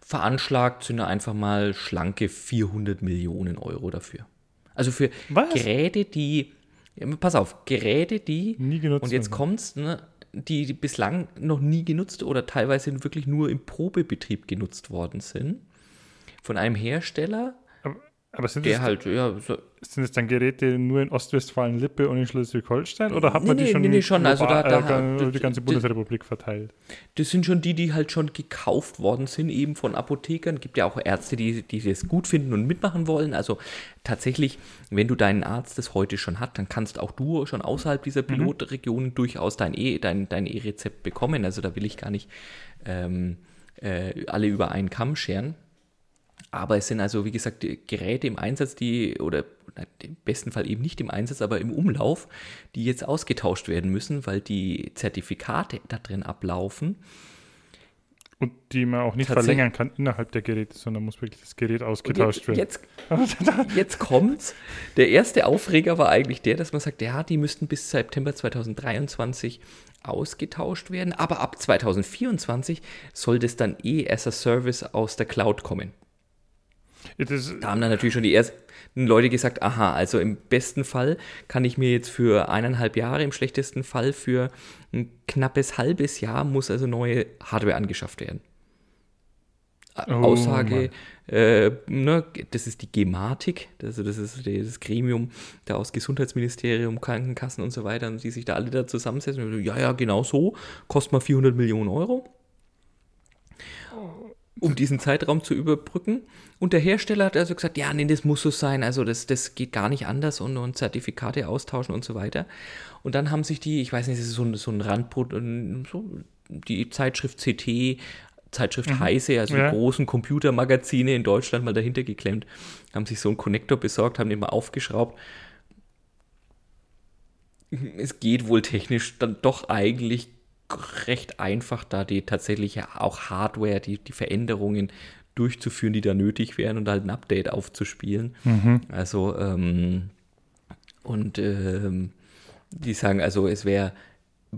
Veranschlagt sind da einfach mal schlanke 400 Millionen Euro dafür. Also für Was? Geräte, die, pass auf, Geräte, die, Nie genutzt und jetzt kommt's, ne, die bislang noch nie genutzt oder teilweise wirklich nur im Probebetrieb genutzt worden sind. Von einem Hersteller, aber, der das, halt, ja, so, sind es dann Geräte nur in Ostwestfalen-Lippe und in Schleswig-Holstein oder hat man nee, die schon, nee, schon. Also da, da, äh, die ganze Bundesrepublik verteilt? Das sind schon die, die halt schon gekauft worden sind, eben von Apothekern. Es gibt ja auch Ärzte, die, die das gut finden und mitmachen wollen. Also tatsächlich, wenn du deinen Arzt das heute schon hat, dann kannst auch du schon außerhalb dieser mhm. Pilotregion mhm. durchaus dein E-Rezept dein, dein e bekommen. Also da will ich gar nicht ähm, äh, alle über einen Kamm scheren. Aber es sind also, wie gesagt, Geräte im Einsatz, die, oder im besten Fall eben nicht im Einsatz, aber im Umlauf, die jetzt ausgetauscht werden müssen, weil die Zertifikate da drin ablaufen. Und die man auch nicht verlängern kann innerhalb der Geräte, sondern muss wirklich das Gerät ausgetauscht werden. Jetzt, jetzt kommt's. Der erste Aufreger war eigentlich der, dass man sagt, ja, die müssten bis September 2023 ausgetauscht werden, aber ab 2024 soll das dann eh as a Service aus der Cloud kommen. Da haben dann natürlich schon die ersten Leute gesagt, aha, also im besten Fall kann ich mir jetzt für eineinhalb Jahre, im schlechtesten Fall für ein knappes halbes Jahr muss also neue Hardware angeschafft werden. Oh, Aussage, äh, ne, das ist die Gematik, also das ist das Gremium da aus Gesundheitsministerium, Krankenkassen und so weiter, und die sich da alle da zusammensetzen und ja, ja, genau so, kostet mal 400 Millionen Euro um diesen Zeitraum zu überbrücken. Und der Hersteller hat also gesagt, ja, nee, das muss so sein, also das, das geht gar nicht anders und, und Zertifikate austauschen und so weiter. Und dann haben sich die, ich weiß nicht, das ist so ein, so ein Randbrot, so die Zeitschrift CT, Zeitschrift mhm. Heise, also ja. die großen Computermagazine in Deutschland mal dahinter geklemmt, haben sich so einen Konnektor besorgt, haben den mal aufgeschraubt. Es geht wohl technisch dann doch eigentlich recht einfach, da die tatsächliche auch Hardware, die, die Veränderungen durchzuführen, die da nötig wären und halt ein Update aufzuspielen. Mhm. Also, ähm, und ähm, die sagen, also es wäre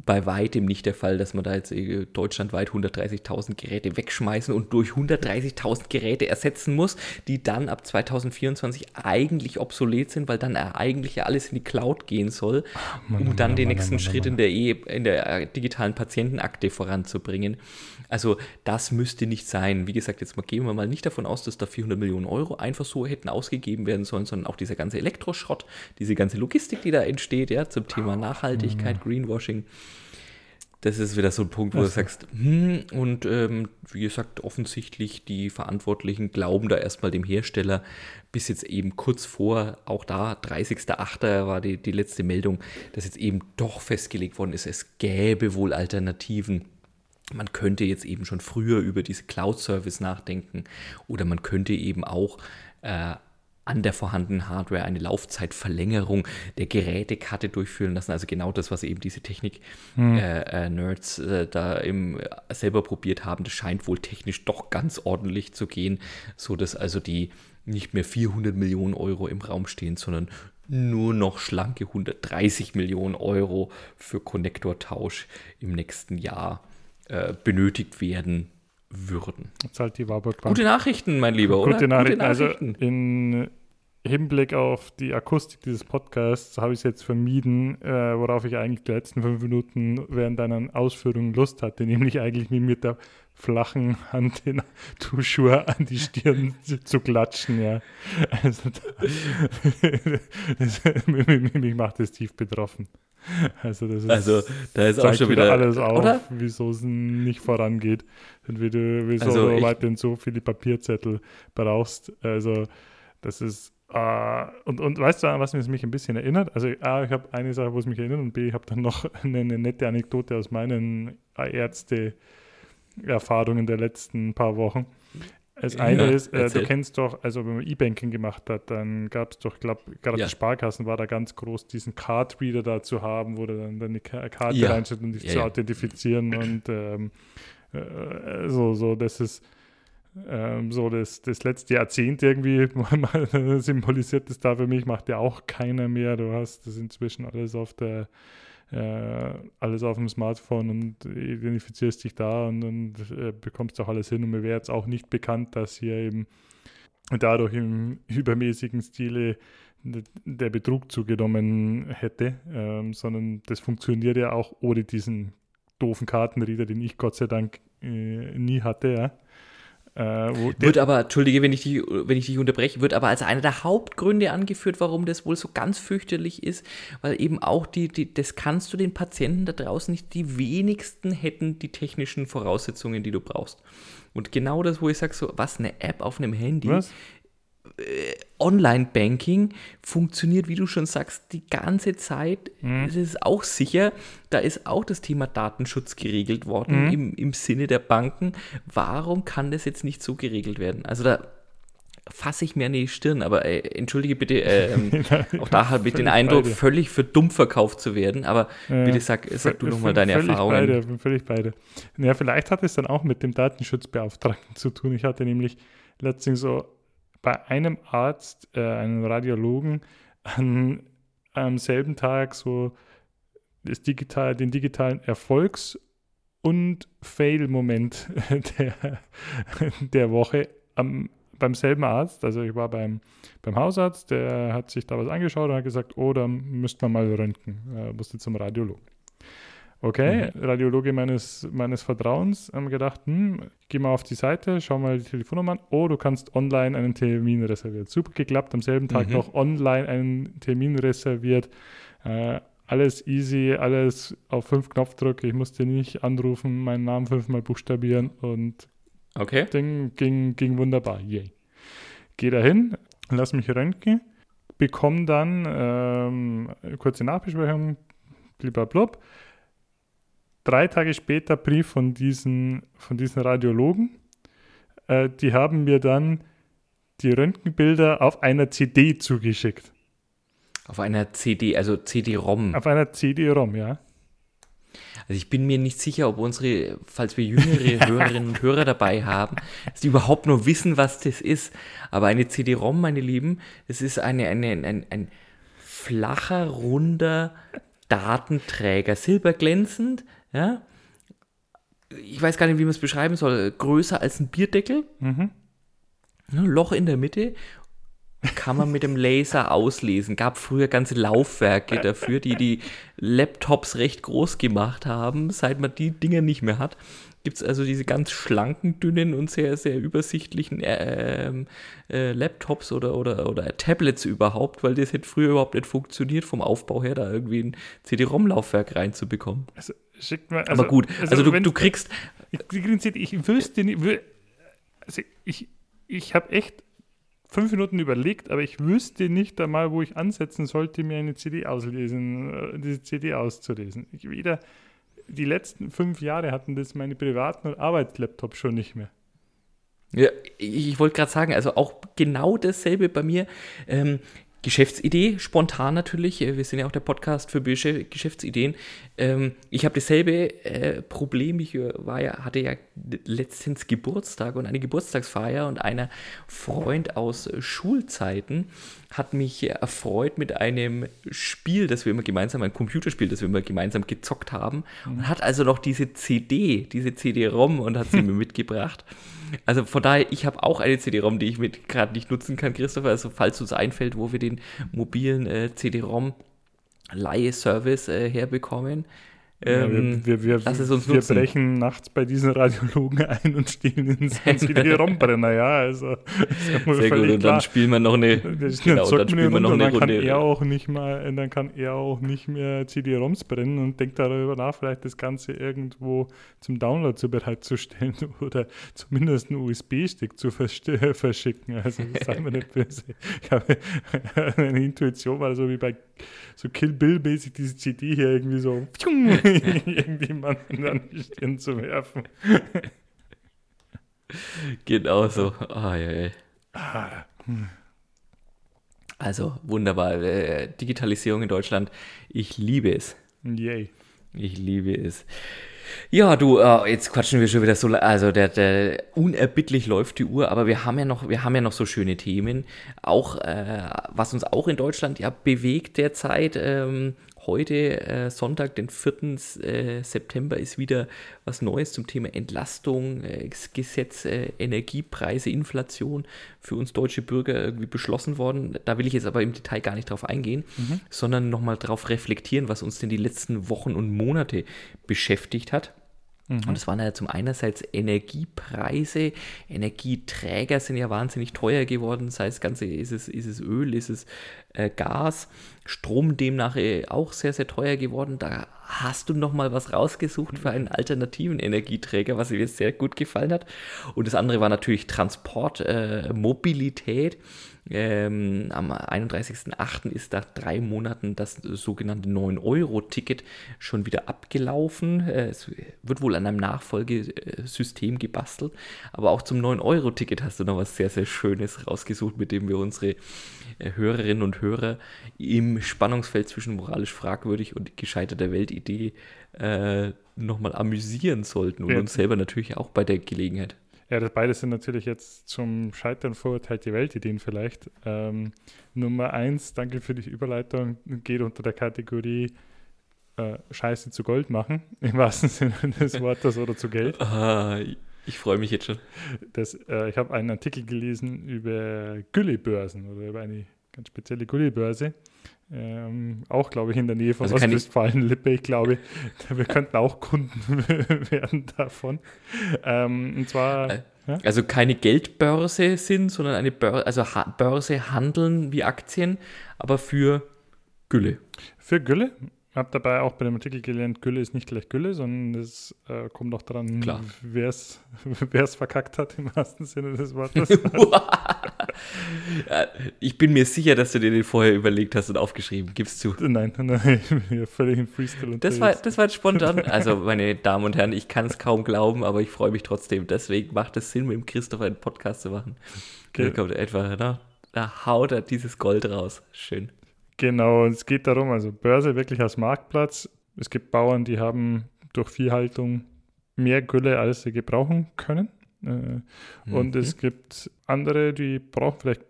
bei weitem nicht der Fall, dass man da jetzt äh, deutschlandweit 130.000 Geräte wegschmeißen und durch 130.000 Geräte ersetzen muss, die dann ab 2024 eigentlich obsolet sind, weil dann eigentlich ja alles in die Cloud gehen soll, Mann, um dann Mann, den nächsten Schritt in der, e in der äh, digitalen Patientenakte voranzubringen. Also das müsste nicht sein. Wie gesagt, jetzt mal gehen wir mal nicht davon aus, dass da 400 Millionen Euro einfach so hätten ausgegeben werden sollen, sondern auch dieser ganze Elektroschrott, diese ganze Logistik, die da entsteht, ja, zum Thema Nachhaltigkeit, Greenwashing. Das ist wieder so ein Punkt, wo du sagst, hm, und ähm, wie gesagt, offensichtlich die Verantwortlichen glauben da erstmal dem Hersteller, bis jetzt eben kurz vor, auch da, 30.08. war die, die letzte Meldung, dass jetzt eben doch festgelegt worden ist, es gäbe wohl Alternativen man könnte jetzt eben schon früher über diese Cloud-Service nachdenken oder man könnte eben auch äh, an der vorhandenen Hardware eine Laufzeitverlängerung der Gerätekarte durchführen lassen. Also genau das, was eben diese Technik-Nerds hm. äh, äh, da im, äh, selber probiert haben. Das scheint wohl technisch doch ganz ordentlich zu gehen, sodass also die nicht mehr 400 Millionen Euro im Raum stehen, sondern nur noch schlanke 130 Millionen Euro für Konnektortausch im nächsten Jahr äh, benötigt werden würden. Zahlt die Warburg Bank. Gute Nachrichten, mein Lieber, Gute? Nachrichten. Gute Nachrichten. Also in Hinblick auf die Akustik dieses Podcasts habe ich es jetzt vermieden, äh, worauf ich eigentlich die letzten fünf Minuten während deiner Ausführungen Lust hatte, nämlich eigentlich mit der flachen Hand den Tuschur an die Stirn zu klatschen, ja. Also, das, mich macht das tief betroffen. Also, das ist, also da ist auch schon wieder alles auf, wieso es nicht vorangeht und wie du, wieso also du weiterhin so viele Papierzettel brauchst. Also, das ist Uh, und, und weißt du, was mich ein bisschen erinnert? Also A, ich habe eine Sache, wo es mich erinnert und B, ich habe dann noch eine, eine, nette Anekdote aus meinen Ärzte-Erfahrungen der letzten paar Wochen. Das eine ja, ist, äh, du kennst doch, also wenn man E-Banking gemacht hat, dann gab es doch, ich glaube, gerade ja. die Sparkassen war da ganz groß, diesen Card-Reader da zu haben, wo du dann deine Karte ja. reinstellst und dich zu authentifizieren und ähm, äh, so, so, das ist ähm, so das, das letzte Jahrzehnt irgendwie symbolisiert das da für mich, macht ja auch keiner mehr. Du hast das inzwischen alles auf der äh, alles auf dem Smartphone und identifizierst dich da und, und äh, bekommst auch alles hin. Und mir wäre jetzt auch nicht bekannt, dass hier eben dadurch im übermäßigen Stile der Betrug zugenommen hätte, ähm, sondern das funktioniert ja auch ohne diesen doofen Kartenreader, den ich Gott sei Dank äh, nie hatte, ja. Äh, wird aber, entschuldige, wenn ich, dich, wenn ich dich unterbreche, wird aber als einer der Hauptgründe angeführt, warum das wohl so ganz fürchterlich ist, weil eben auch die, die, das kannst du den Patienten da draußen nicht, die wenigsten hätten die technischen Voraussetzungen, die du brauchst. Und genau das, wo ich sage, so, was, eine App auf einem Handy, was? Äh, Online-Banking funktioniert, wie du schon sagst, die ganze Zeit. Mhm. Das ist auch sicher. Da ist auch das Thema Datenschutz geregelt worden mhm. im, im Sinne der Banken. Warum kann das jetzt nicht so geregelt werden? Also da fasse ich mir an die Stirn, aber äh, entschuldige bitte, äh, auch da habe ich den Eindruck, beide. völlig für dumm verkauft zu werden, aber äh, bitte sag, sag du nochmal deine völlig Erfahrungen. Beide, völlig beide. Ja, vielleicht hat es dann auch mit dem Datenschutzbeauftragten zu tun. Ich hatte nämlich letztens so bei einem Arzt, äh, einem Radiologen, an, am selben Tag so das digital, den digitalen Erfolgs- und Fail-Moment der, der Woche am, beim selben Arzt. Also ich war beim, beim Hausarzt, der hat sich da was angeschaut und hat gesagt, oh, da müsste man mal röntgen. Er musste zum Radiologen. Okay, mhm. Radiologe meines, meines Vertrauens haben gedacht, hm, geh mal auf die Seite, schau mal die Telefonnummer an. Oh, du kannst online einen Termin reservieren. Super geklappt, am selben Tag mhm. noch online einen Termin reserviert. Äh, alles easy, alles auf fünf Knopfdrücke. Ich musste nicht anrufen, meinen Namen fünfmal buchstabieren und okay. Ding ging, ging wunderbar. Yay. Geh dahin, lass mich röntgen, bekomme dann ähm, kurze Nachbesprechung, blablabla drei Tage später Brief von diesen, von diesen Radiologen. Äh, die haben mir dann die Röntgenbilder auf einer CD zugeschickt. Auf einer CD, also CD-ROM. Auf einer CD-ROM, ja. Also ich bin mir nicht sicher, ob unsere, falls wir jüngere Hörerinnen und Hörer dabei haben, dass die überhaupt nur wissen, was das ist. Aber eine CD-ROM, meine Lieben, das ist eine, eine, ein, ein flacher, runder Datenträger, silberglänzend, ja, ich weiß gar nicht, wie man es beschreiben soll, größer als ein Bierdeckel, mhm. Loch in der Mitte, kann man mit dem Laser auslesen. Gab früher ganze Laufwerke dafür, die die Laptops recht groß gemacht haben. Seit man die Dinger nicht mehr hat, gibt es also diese ganz schlanken, dünnen und sehr, sehr übersichtlichen äh, äh, Laptops oder, oder, oder Tablets überhaupt, weil das hätte früher überhaupt nicht funktioniert, vom Aufbau her da irgendwie ein CD-ROM-Laufwerk reinzubekommen. Also, schickt mal, also, Aber gut, also, also du, du kriegst. Ich, ich wüsste nicht, also ich, ich habe echt fünf Minuten überlegt, aber ich wüsste nicht einmal, wo ich ansetzen sollte, mir eine CD auslesen, äh, diese CD auszulesen. Ich wieder die letzten fünf Jahre hatten das meine privaten und Arbeitslaptops schon nicht mehr. Ja, ich, ich wollte gerade sagen, also auch genau dasselbe bei mir. Ähm, Geschäftsidee, spontan natürlich. Äh, wir sind ja auch der Podcast für Geschäftsideen. Ähm, ich habe dasselbe äh, Problem. Ich äh, war ja, hatte ja letztens Geburtstag und eine Geburtstagsfeier und einer Freund aus Schulzeiten hat mich erfreut mit einem Spiel, das wir immer gemeinsam, ein Computerspiel, das wir immer gemeinsam gezockt haben mhm. und hat also noch diese CD, diese CD-ROM und hat sie mir mitgebracht. Also von daher, ich habe auch eine CD-ROM, die ich gerade nicht nutzen kann, Christopher. Also falls uns einfällt, wo wir den mobilen äh, CD-ROM Leihservice äh, herbekommen, ähm, ja, wir, wir, wir, wir brechen nachts bei diesen Radiologen ein und stehlen ins CD-ROM-Brenner, ja, also Sehr gut, und dann spielen wir noch eine, genau, dann spielen wir noch eine Runde. Kann er auch nicht mal, dann kann er auch nicht mehr CD-ROMs brennen und denkt darüber nach, vielleicht das Ganze irgendwo zum Download zu bereitzustellen oder zumindest einen USB-Stick zu verschicken, also seien wir nicht böse. Ich habe eine Intuition, war so wie bei so Kill Bill-mäßig diese CD hier irgendwie so irgendjemanden an die Stirn zu werfen. genau so. Oh, ja, ja. Also wunderbar. Äh, Digitalisierung in Deutschland. Ich liebe es. Yay. Ich liebe es. Ja, du, äh, jetzt quatschen wir schon wieder so, also der, der, unerbittlich läuft die Uhr, aber wir haben ja noch, wir haben ja noch so schöne Themen. Auch, äh, was uns auch in Deutschland ja bewegt derzeit, ähm, heute, äh, Sonntag, den 4. Äh, September, ist wieder was Neues zum Thema Entlastung, äh, Gesetz, äh, Energiepreise, Inflation für uns deutsche Bürger irgendwie beschlossen worden. Da will ich jetzt aber im Detail gar nicht drauf eingehen, mhm. sondern nochmal drauf reflektieren, was uns denn die letzten Wochen und Monate beschäftigt hat. Mhm. Und es waren ja zum einerseits Energiepreise. Energieträger sind ja wahnsinnig teuer geworden. Sei es Ganze, ist es, ist es Öl, ist es äh, Gas. Strom demnach äh, auch sehr, sehr teuer geworden. Da hast du nochmal was rausgesucht für einen alternativen Energieträger, was mir sehr gut gefallen hat. Und das andere war natürlich Transport, äh, Mobilität. Ähm, am 31.08. ist nach drei Monaten das sogenannte 9-Euro-Ticket schon wieder abgelaufen. Äh, es wird wohl an einem Nachfolgesystem gebastelt. Aber auch zum 9-Euro-Ticket hast du noch was sehr, sehr Schönes rausgesucht, mit dem wir unsere äh, Hörerinnen und Hörer im Spannungsfeld zwischen moralisch fragwürdig und gescheiterter Weltidee äh, nochmal amüsieren sollten und ja. uns selber natürlich auch bei der Gelegenheit. Ja, das beide sind natürlich jetzt zum Scheitern verurteilte Weltideen vielleicht. Ähm, Nummer eins, danke für die Überleitung, geht unter der Kategorie äh, Scheiße zu Gold machen, im wahrsten Sinne des Wortes oder zu Geld. Ah, ich freue mich jetzt schon. Das, äh, ich habe einen Artikel gelesen über Güllebörsen oder über eine ganz spezielle Güllebörse. Ähm, auch, glaube ich, in der Nähe von also Ostwestfalen-Lippe. Ich glaube, wir könnten auch Kunden werden davon. Ähm, und zwar. Äh, ja? Also keine Geldbörse sind, sondern eine Börse, also ha Börse handeln wie Aktien, aber für Gülle. Für Gülle? Ich habe dabei auch bei dem Artikel gelernt, Gülle ist nicht gleich Gülle, sondern es äh, kommt auch daran, wer es verkackt hat im wahrsten Sinne des Wortes. ja, ich bin mir sicher, dass du dir den vorher überlegt hast und aufgeschrieben. Gibst du? Nein, nein, ich bin völlig in Freestyle das war, das war jetzt spontan. Also, meine Damen und Herren, ich kann es kaum glauben, aber ich freue mich trotzdem. Deswegen macht es Sinn, mit dem Christopher einen Podcast zu machen. Okay. Da kommt etwa, ne? da haut er dieses Gold raus. Schön. Genau, es geht darum, also Börse wirklich als Marktplatz. Es gibt Bauern, die haben durch Viehhaltung mehr Gülle, als sie gebrauchen können. Äh, mhm. Und es gibt andere, die brauchen vielleicht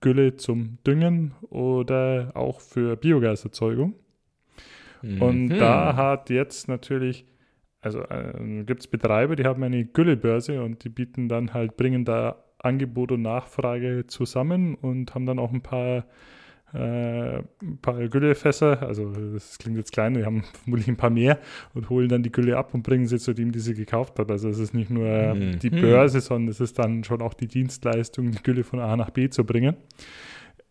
Gülle zum Düngen oder auch für Biogaserzeugung. Mhm. Und da hat jetzt natürlich, also äh, gibt es Betreiber, die haben eine Güllebörse und die bieten dann halt, bringen da Angebot und Nachfrage zusammen und haben dann auch ein paar äh, ein paar Güllefässer, also das klingt jetzt klein, wir haben vermutlich ein paar mehr und holen dann die Gülle ab und bringen sie zu dem, die sie gekauft hat. Also es ist nicht nur mhm. die Börse, sondern es ist dann schon auch die Dienstleistung, die Gülle von A nach B zu bringen.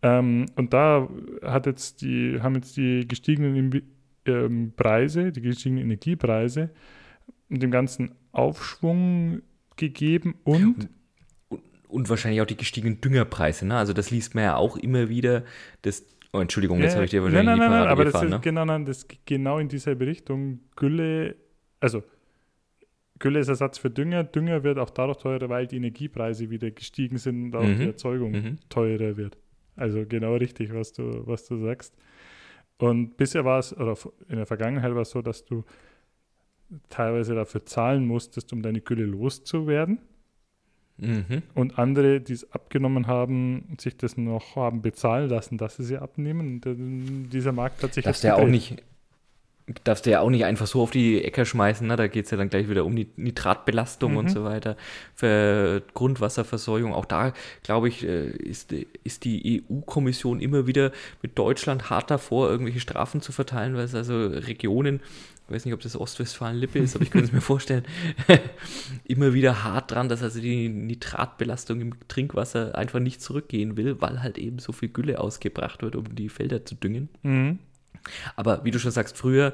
Ähm, und da hat jetzt die, haben jetzt die gestiegenen ähm, Preise, die gestiegenen Energiepreise dem ganzen Aufschwung gegeben und und wahrscheinlich auch die gestiegenen Düngerpreise. Ne? Also das liest man ja auch immer wieder. Das, oh, Entschuldigung, jetzt habe ich dir wahrscheinlich nein, nein, nein, aber gefahren, das ist, ne? genau, nein, das geht genau in dieselbe Richtung. Gülle, also Gülle ist Ersatz für Dünger. Dünger wird auch dadurch teurer, weil die Energiepreise wieder gestiegen sind und auch mhm. die Erzeugung mhm. teurer wird. Also genau richtig, was du, was du sagst. Und bisher war es, oder in der Vergangenheit war es so, dass du teilweise dafür zahlen musstest, um deine Gülle loszuwerden. Mhm. Und andere, die es abgenommen haben, sich das noch haben bezahlen lassen, dass sie sie abnehmen. Dieser Markt hat sich Darfst jetzt ja auch nicht darfst du ja auch nicht einfach so auf die Ecke schmeißen, ne? da geht es ja dann gleich wieder um die Nitratbelastung mhm. und so weiter, für Grundwasserversorgung. Auch da, glaube ich, äh, ist, ist die EU-Kommission immer wieder mit Deutschland hart davor, irgendwelche Strafen zu verteilen, weil es also Regionen, ich weiß nicht, ob das Ostwestfalen-Lippe ist, aber ich könnte es mir vorstellen, immer wieder hart dran, dass also die Nitratbelastung im Trinkwasser einfach nicht zurückgehen will, weil halt eben so viel Gülle ausgebracht wird, um die Felder zu düngen. Mhm. Aber wie du schon sagst, früher,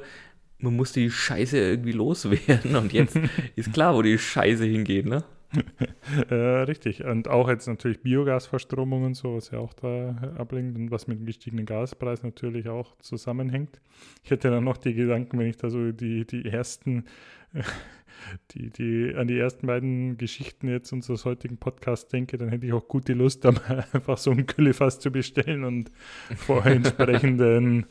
man musste die Scheiße irgendwie loswerden und jetzt ist klar, wo die Scheiße hingeht, ne? äh, richtig. Und auch jetzt natürlich Biogasverstromung und so, was ja auch da ablenkt und was mit dem gestiegenen Gaspreis natürlich auch zusammenhängt. Ich hätte dann noch die Gedanken, wenn ich da so die, die ersten, die, die, an die ersten beiden Geschichten jetzt unseres heutigen Podcasts denke, dann hätte ich auch gute Lust, da mal einfach so ein Güllefass zu bestellen und vor entsprechenden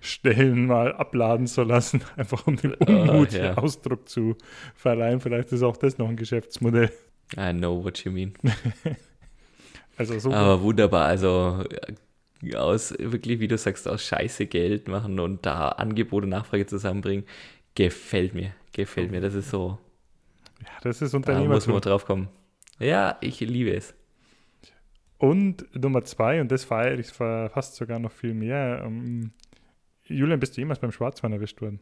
Stellen mal abladen zu lassen, einfach um den Unmut uh, yeah. Ausdruck zu verleihen. Vielleicht ist auch das noch ein Geschäftsmodell. I know what you mean. also super. Aber wunderbar, also äh, aus wirklich, wie du sagst, aus Scheiße Geld machen und da Angebote, Nachfrage zusammenbringen, gefällt mir, gefällt mir. Das ist so. Ja, das ist Unternehmertum. Da muss man drauf kommen. Ja, ich liebe es. Und Nummer zwei, und das feiere ich fast sogar noch viel mehr, ähm, Julian, bist du jemals beim Schwarzwein erwischt worden?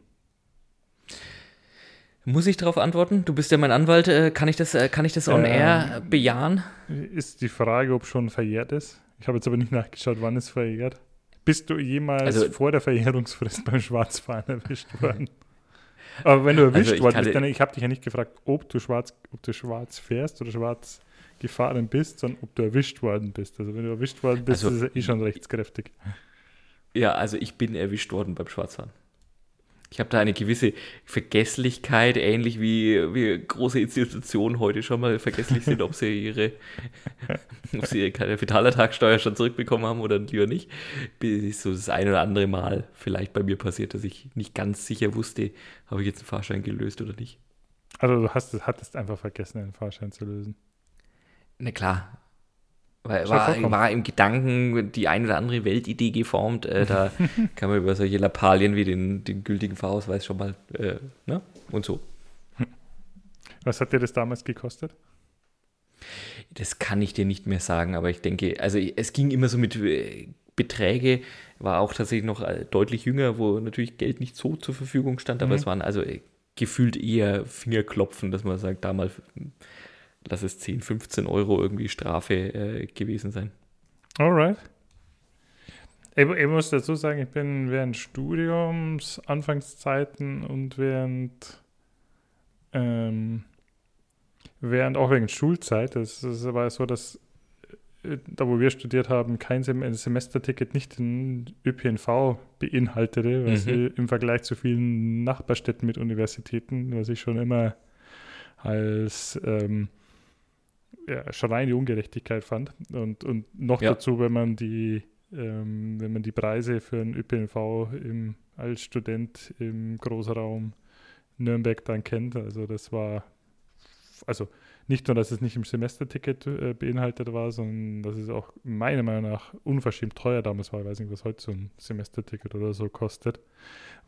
Muss ich darauf antworten? Du bist ja mein Anwalt. Äh, kann ich das, äh, kann ich das on ähm, air bejahen? Ist die Frage, ob schon verjährt ist. Ich habe jetzt aber nicht nachgeschaut, wann es verjährt. Bist du jemals also, vor der Verjährungsfrist beim Schwarzfahren erwischt worden? aber wenn du erwischt also worden bist, dann, ich habe dich ja nicht gefragt, ob du schwarz, ob du schwarz fährst oder schwarz gefahren bist, sondern ob du erwischt worden bist. Also wenn du erwischt worden bist, also, ist es eh schon rechtskräftig. Ja, also ich bin erwischt worden beim Schwarzfahren. Ich habe da eine gewisse Vergesslichkeit, ähnlich wie, wie große Institutionen heute schon mal vergesslich sind, ob sie ihre, ob sie ihre Kapitalertragssteuer schon zurückbekommen haben oder lieber nicht. Bis so das ein oder andere Mal vielleicht bei mir passiert, dass ich nicht ganz sicher wusste, habe ich jetzt einen Fahrschein gelöst oder nicht. Also du hast, hattest einfach vergessen, einen Fahrschein zu lösen. Na klar, weil war, war im Gedanken die ein oder andere Weltidee geformt. Äh, da kann man über solche Lappalien wie den, den gültigen Fahrausweis schon mal, äh, ne? Und so. Was hat dir das damals gekostet? Das kann ich dir nicht mehr sagen, aber ich denke, also es ging immer so mit äh, Beträge, war auch tatsächlich noch äh, deutlich jünger, wo natürlich Geld nicht so zur Verfügung stand, aber mhm. es waren also äh, gefühlt eher Fingerklopfen, dass man sagt, damals lass es 10, 15 Euro irgendwie Strafe äh, gewesen sein. Alright. Ich, ich, muss dazu sagen, ich bin während Studiums, Anfangszeiten und während, ähm, während auch während Schulzeit, das, das war so, dass äh, da wo wir studiert haben, kein Sem Semesterticket nicht den ÖPNV beinhaltete, was mhm. im Vergleich zu vielen Nachbarstädten mit Universitäten, was ich schon immer als ähm, ja, schon rein die Ungerechtigkeit fand. Und, und noch ja. dazu, wenn man die, ähm, wenn man die Preise für einen ÖPNV im, als Student im Großraum Nürnberg dann kennt. Also das war, also nicht nur, dass es nicht im Semesterticket äh, beinhaltet war, sondern dass es auch meiner Meinung nach unverschämt teuer damals war. Ich weiß nicht, was heute so ein Semesterticket oder so kostet.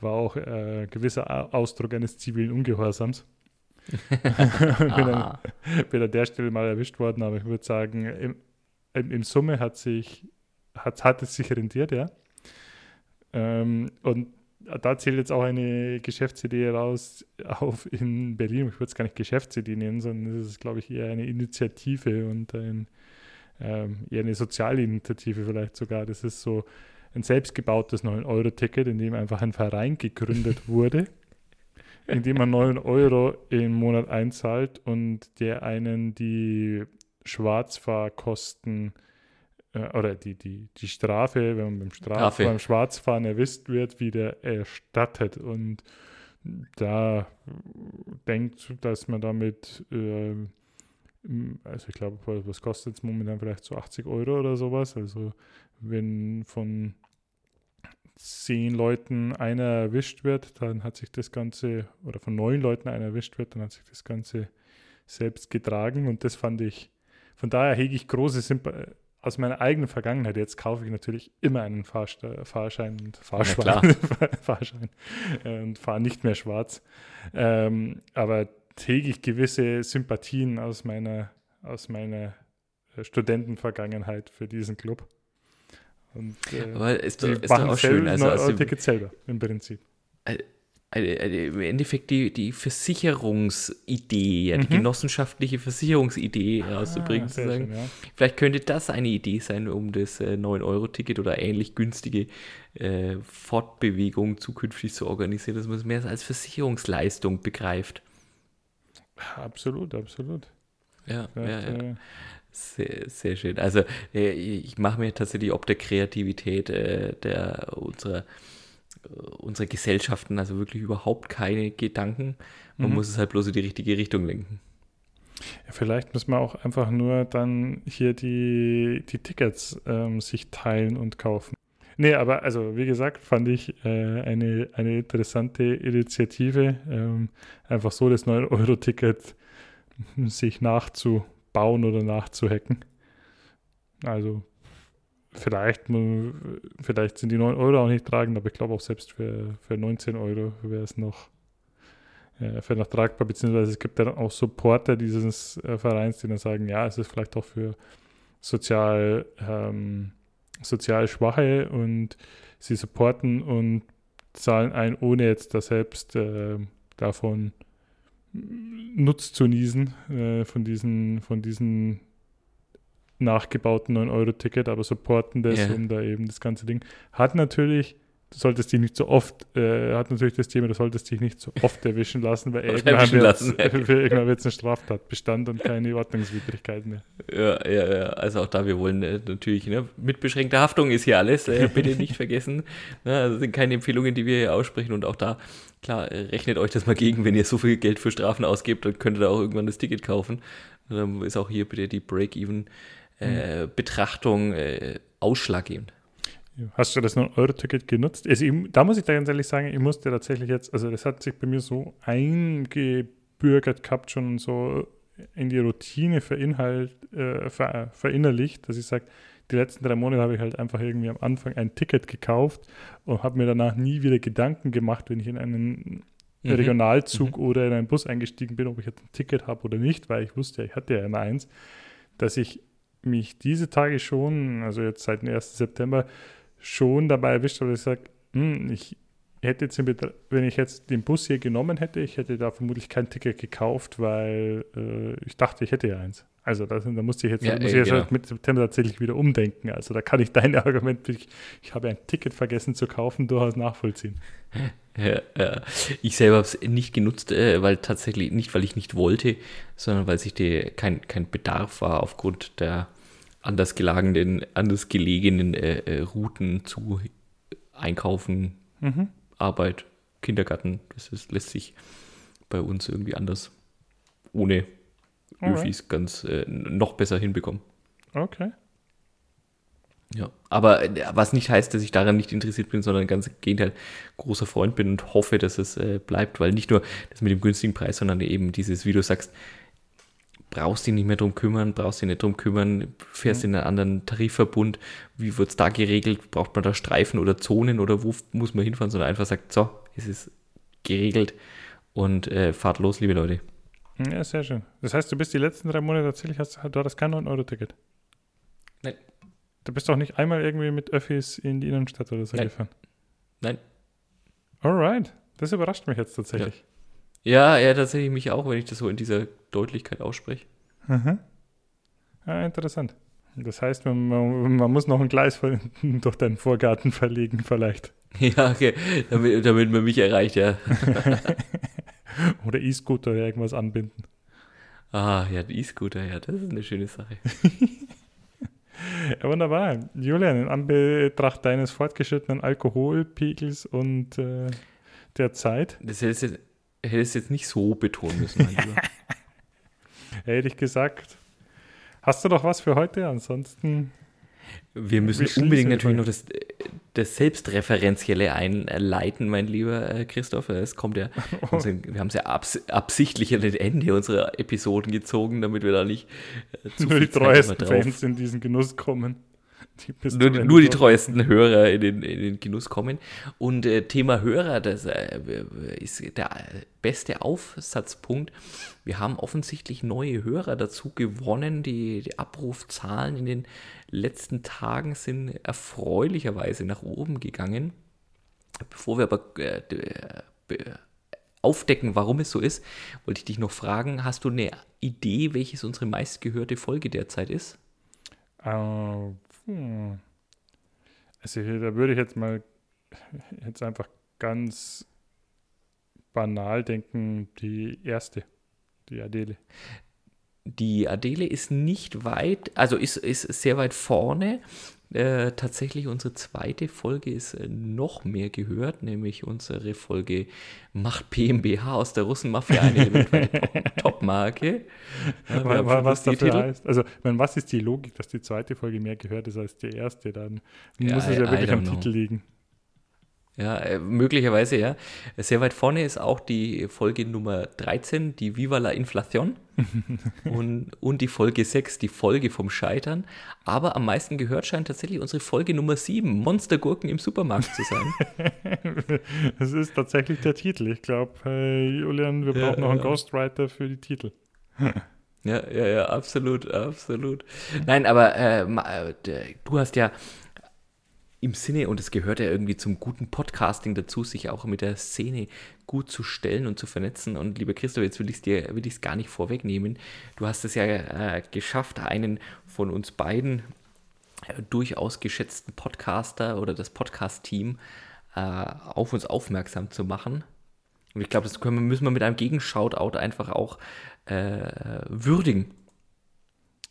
War auch äh, gewisser Ausdruck eines zivilen Ungehorsams. Bin, an, bin an der Stelle mal erwischt worden, aber ich würde sagen, im, im, im, Summe hat, sich, hat, hat es sich rentiert, ja. Ähm, und da zählt jetzt auch eine Geschäftsidee raus auf in Berlin. Ich würde es gar nicht Geschäftsidee nennen, sondern es ist, glaube ich, eher eine Initiative und ein, ähm, eher eine soziale Initiative vielleicht sogar. Das ist so ein selbstgebautes 9-Euro-Ticket, in dem einfach ein Verein gegründet wurde indem man 9 Euro im Monat einzahlt und der einen die Schwarzfahrkosten äh, oder die, die, die Strafe, wenn man beim, Straf beim Schwarzfahren erwischt wird, wieder erstattet. Und da denkt, dass man damit, äh, also ich glaube, was kostet es momentan vielleicht so 80 Euro oder sowas. Also wenn von zehn Leuten einer erwischt wird, dann hat sich das Ganze, oder von neun Leuten einer erwischt wird, dann hat sich das Ganze selbst getragen und das fand ich, von daher hege ich große Sympathie aus meiner eigenen Vergangenheit, jetzt kaufe ich natürlich immer einen Fahrste Fahrschein und Fahrschwein, Fahrschein äh, und fahre nicht mehr schwarz. Ähm, aber hege ich gewisse Sympathien aus meiner, aus meiner äh, Studentenvergangenheit für diesen Club. Und, äh, aber ist doch, ist doch auch schön. Also, also Ticket selber im Prinzip. Äh, im Endeffekt die, die Versicherungsidee, ja, die mhm. genossenschaftliche Versicherungsidee ah, schön, ja. Vielleicht könnte das eine Idee sein, um das äh, 9-Euro-Ticket oder ähnlich günstige äh, Fortbewegung zukünftig zu organisieren, dass man es mehr als Versicherungsleistung begreift. Absolut, absolut. Ja, ja, ja. Äh, sehr, sehr schön. Also äh, ich mache mir tatsächlich ob der Kreativität äh, der unserer unsere Gesellschaften also wirklich überhaupt keine Gedanken. Man mhm. muss es halt bloß in die richtige Richtung lenken. Ja, vielleicht muss man auch einfach nur dann hier die, die Tickets ähm, sich teilen und kaufen. Nee, aber also wie gesagt, fand ich äh, eine, eine interessante Initiative, ähm, einfach so das 9-Euro-Ticket sich nachzubauen oder nachzuhacken. Also vielleicht, vielleicht sind die 9 Euro auch nicht tragend, aber ich glaube auch selbst für, für 19 Euro wäre es noch, äh, für noch tragbar, beziehungsweise es gibt dann auch Supporter dieses äh, Vereins, die dann sagen, ja, es ist vielleicht auch für sozial, ähm, sozial Schwache und sie supporten und zahlen ein, ohne jetzt da selbst äh, davon Nutz zu niesen, äh, von diesen, von diesen nachgebauten 9-Euro-Ticket, aber supporten das, yeah. um da eben das ganze Ding. Hat natürlich, du solltest dich nicht so oft, äh, hat natürlich das Thema, du solltest dich nicht so oft erwischen lassen, weil irgendwann wird es eine Straftatbestand und keine Ordnungswidrigkeit mehr. Ja, ja, ja. Also auch da, wir wollen äh, natürlich, ne, mit beschränkter Haftung ist hier alles, äh, bitte nicht vergessen. Ne, also sind keine Empfehlungen, die wir hier aussprechen und auch da klar, äh, rechnet euch das mal gegen, wenn ihr so viel Geld für Strafen ausgebt, dann könnt ihr da auch irgendwann das Ticket kaufen. Dann ist auch hier bitte die Break-Even äh, Betrachtung äh, ausschlaggebend. Hast du das 9-Euro-Ticket genutzt? Also ich, da muss ich da ganz ehrlich sagen, ich musste tatsächlich jetzt, also das hat sich bei mir so eingebürgert gehabt, schon so in die Routine verinhalt, äh, ver, verinnerlicht, dass ich sage, die letzten drei Monate habe ich halt einfach irgendwie am Anfang ein Ticket gekauft und habe mir danach nie wieder Gedanken gemacht, wenn ich in einen mhm. Regionalzug mhm. oder in einen Bus eingestiegen bin, ob ich jetzt ein Ticket habe oder nicht, weil ich wusste, ich hatte ja immer eins, dass ich mich diese Tage schon, also jetzt seit dem 1. September, schon dabei erwischt habe, dass ich sage, hm, ich hätte jetzt, wenn ich jetzt den Bus hier genommen hätte, ich hätte da vermutlich kein Ticket gekauft, weil äh, ich dachte, ich hätte ja eins. Also da, da musste ich jetzt, ja, muss ey, ich jetzt genau. mit September tatsächlich wieder umdenken. Also da kann ich dein Argument, ich, ich habe ein Ticket vergessen zu kaufen, durchaus nachvollziehen. Ja, ja. Ich selber habe es nicht genutzt, äh, weil tatsächlich nicht, weil ich nicht wollte, sondern weil sich die, kein, kein Bedarf war aufgrund der anders gelagenen, anders gelegenen äh, äh, Routen zu Einkaufen, mhm. Arbeit, Kindergarten. Das ist, lässt sich bei uns irgendwie anders ohne. Öfis ganz äh, noch besser hinbekommen. Okay. Ja, aber äh, was nicht heißt, dass ich daran nicht interessiert bin, sondern ganz im Gegenteil großer Freund bin und hoffe, dass es äh, bleibt, weil nicht nur das mit dem günstigen Preis, sondern eben dieses, wie du sagst, brauchst dich nicht mehr drum kümmern, brauchst dich nicht drum kümmern, fährst mhm. in einen anderen Tarifverbund, wie wird es da geregelt, braucht man da Streifen oder Zonen oder wo muss man hinfahren, sondern einfach sagt, so, es ist geregelt und äh, fahrt los, liebe Leute. Ja, sehr schön. Das heißt, du bist die letzten drei Monate tatsächlich, hast, du hattest kein 9-Euro-Ticket? Nein. Du bist auch nicht einmal irgendwie mit Öffis in die Innenstadt oder so Nein. gefahren? Nein. Alright. Das überrascht mich jetzt tatsächlich. Ja. Ja, ja, tatsächlich mich auch, wenn ich das so in dieser Deutlichkeit ausspreche. Mhm. Ja, interessant. Das heißt, man, man, man muss noch ein Gleis durch deinen Vorgarten verlegen, vielleicht. Ja, okay, damit, damit man mich erreicht, ja. oder E-Scooter oder irgendwas anbinden. Ah, ja, E-Scooter, ja, das ist eine schöne Sache. ja, wunderbar. Julian, in Anbetracht deines fortgeschrittenen Alkoholpegels und äh, der Zeit. Das hättest du jetzt, jetzt nicht so betonen müssen, mein Lieber. Hätte ich gesagt. Hast du noch was für heute? Ansonsten. Wir müssen unbedingt natürlich noch das, das Selbstreferenzielle einleiten, mein lieber äh, Christoph. Es kommt ja, wir haben es ja abs absichtlich an den Ende unserer Episoden gezogen, damit wir da nicht äh, zu Nur die treuesten Fans in diesen Genuss kommen. Die nur, nur die treuesten Hörer in den, in den Genuss kommen. Und äh, Thema Hörer, das äh, ist der beste Aufsatzpunkt. Wir haben offensichtlich neue Hörer dazu gewonnen. Die, die Abrufzahlen in den letzten Tagen sind erfreulicherweise nach oben gegangen. Bevor wir aber äh, aufdecken, warum es so ist, wollte ich dich noch fragen, hast du eine Idee, welches unsere meistgehörte Folge derzeit ist? Uh, hm. Also da würde ich jetzt mal jetzt einfach ganz banal denken, die erste, die Adele. Die Adele ist nicht weit, also ist, ist sehr weit vorne. Äh, tatsächlich unsere zweite Folge ist äh, noch mehr gehört, nämlich unsere Folge Macht PMBH aus der Russenmafia eine Top-Marke. Ja, was, dafür Titel. heißt. Also, meine, was ist die Logik, dass die zweite Folge mehr gehört ist als die erste? Dann ja, muss es ja wirklich am know. Titel liegen. Ja, äh, möglicherweise ja. Sehr weit vorne ist auch die Folge Nummer 13, die Viva la Inflation. und, und die Folge 6, die Folge vom Scheitern. Aber am meisten gehört scheint tatsächlich unsere Folge Nummer 7, Monstergurken im Supermarkt zu sein. das ist tatsächlich der Titel. Ich glaube, äh, Julian, wir brauchen ja, noch einen ja. Ghostwriter für die Titel. ja, ja, ja, absolut, absolut. Nein, aber äh, äh du hast ja im Sinne, und es gehört ja irgendwie zum guten Podcasting dazu, sich auch mit der Szene gut zu stellen und zu vernetzen. Und lieber Christoph, jetzt will ich es dir will ich's gar nicht vorwegnehmen. Du hast es ja äh, geschafft, einen von uns beiden äh, durchaus geschätzten Podcaster oder das Podcast-Team äh, auf uns aufmerksam zu machen. Und ich glaube, das können, müssen wir mit einem Gegenshoutout einfach auch äh, würdigen.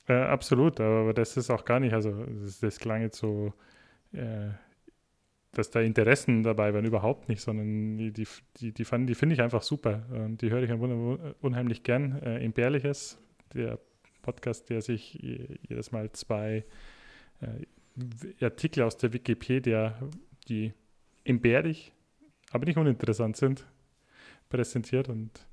Äh, absolut, aber das ist auch gar nicht, also das, das klang jetzt so äh, dass da Interessen dabei waren, überhaupt nicht, sondern die, die, die, die, die finde ich einfach super. Und die höre ich unheimlich gern. Äh, Imperialiches, der Podcast, der sich jedes Mal zwei äh, Artikel aus der Wikipedia, die imperisch, aber nicht uninteressant sind, präsentiert. Und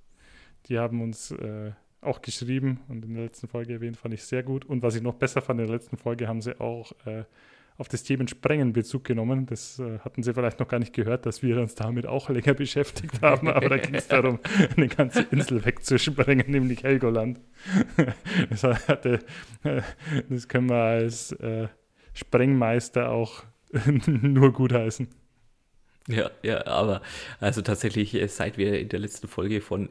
die haben uns äh, auch geschrieben und in der letzten Folge erwähnt, fand ich sehr gut. Und was ich noch besser fand, in der letzten Folge haben sie auch äh, auf das Themensprengen Bezug genommen. Das äh, hatten Sie vielleicht noch gar nicht gehört, dass wir uns damit auch länger beschäftigt haben. Aber da ging es darum, eine ganze Insel wegzusprengen, nämlich Helgoland. das, hatte, äh, das können wir als äh, Sprengmeister auch nur gutheißen. Ja, ja, aber also tatsächlich, äh, seit wir in der letzten Folge von,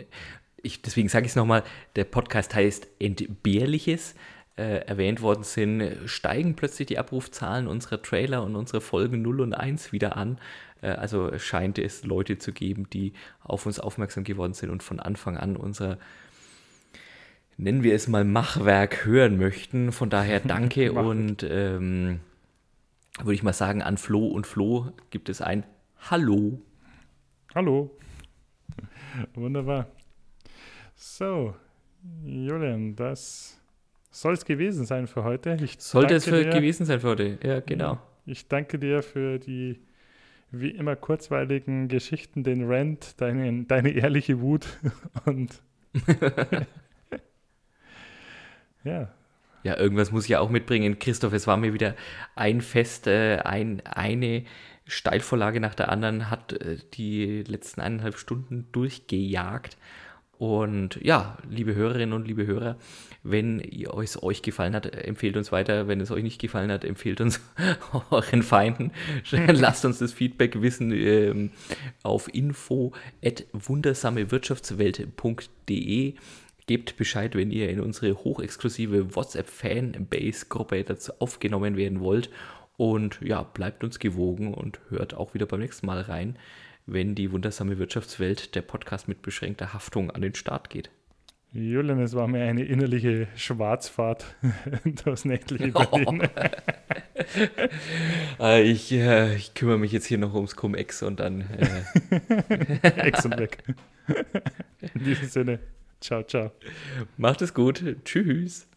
ich, deswegen sage ich es nochmal, der Podcast heißt Entbehrliches äh, erwähnt worden sind, steigen plötzlich die Abrufzahlen unserer Trailer und unserer Folgen 0 und 1 wieder an. Äh, also scheint es Leute zu geben, die auf uns aufmerksam geworden sind und von Anfang an unser, nennen wir es mal, Machwerk hören möchten. Von daher danke und ähm, würde ich mal sagen, an Flo und Flo gibt es ein Hallo. Hallo. Wunderbar. So, Julian, das soll es gewesen sein für heute. Ich Sollte es für dir, gewesen sein für heute, ja, genau. Ich danke dir für die wie immer kurzweiligen Geschichten, den Rant, deine, deine ehrliche Wut und ja. Ja, irgendwas muss ich ja auch mitbringen. Christoph, es war mir wieder ein Fest, äh, ein, eine Steilvorlage nach der anderen, hat äh, die letzten eineinhalb Stunden durchgejagt. Und ja, liebe Hörerinnen und liebe Hörer, wenn es euch gefallen hat, empfehlt uns weiter. Wenn es euch nicht gefallen hat, empfehlt uns euren Feinden. Lasst uns das Feedback wissen ähm, auf info.wundersamewirtschaftswelt.de. Gebt Bescheid, wenn ihr in unsere hochexklusive WhatsApp-Fanbase-Gruppe dazu aufgenommen werden wollt. Und ja, bleibt uns gewogen und hört auch wieder beim nächsten Mal rein wenn die wundersame Wirtschaftswelt, der Podcast mit beschränkter Haftung, an den Start geht. Julian, es war mir eine innerliche Schwarzfahrt das nächtliche Berlin. Oh. ich, äh, ich, kümmere mich jetzt hier noch ums Cum-Ex und dann. Äh Ex und weg. In diesem Sinne, ciao, ciao. Macht es gut. Tschüss.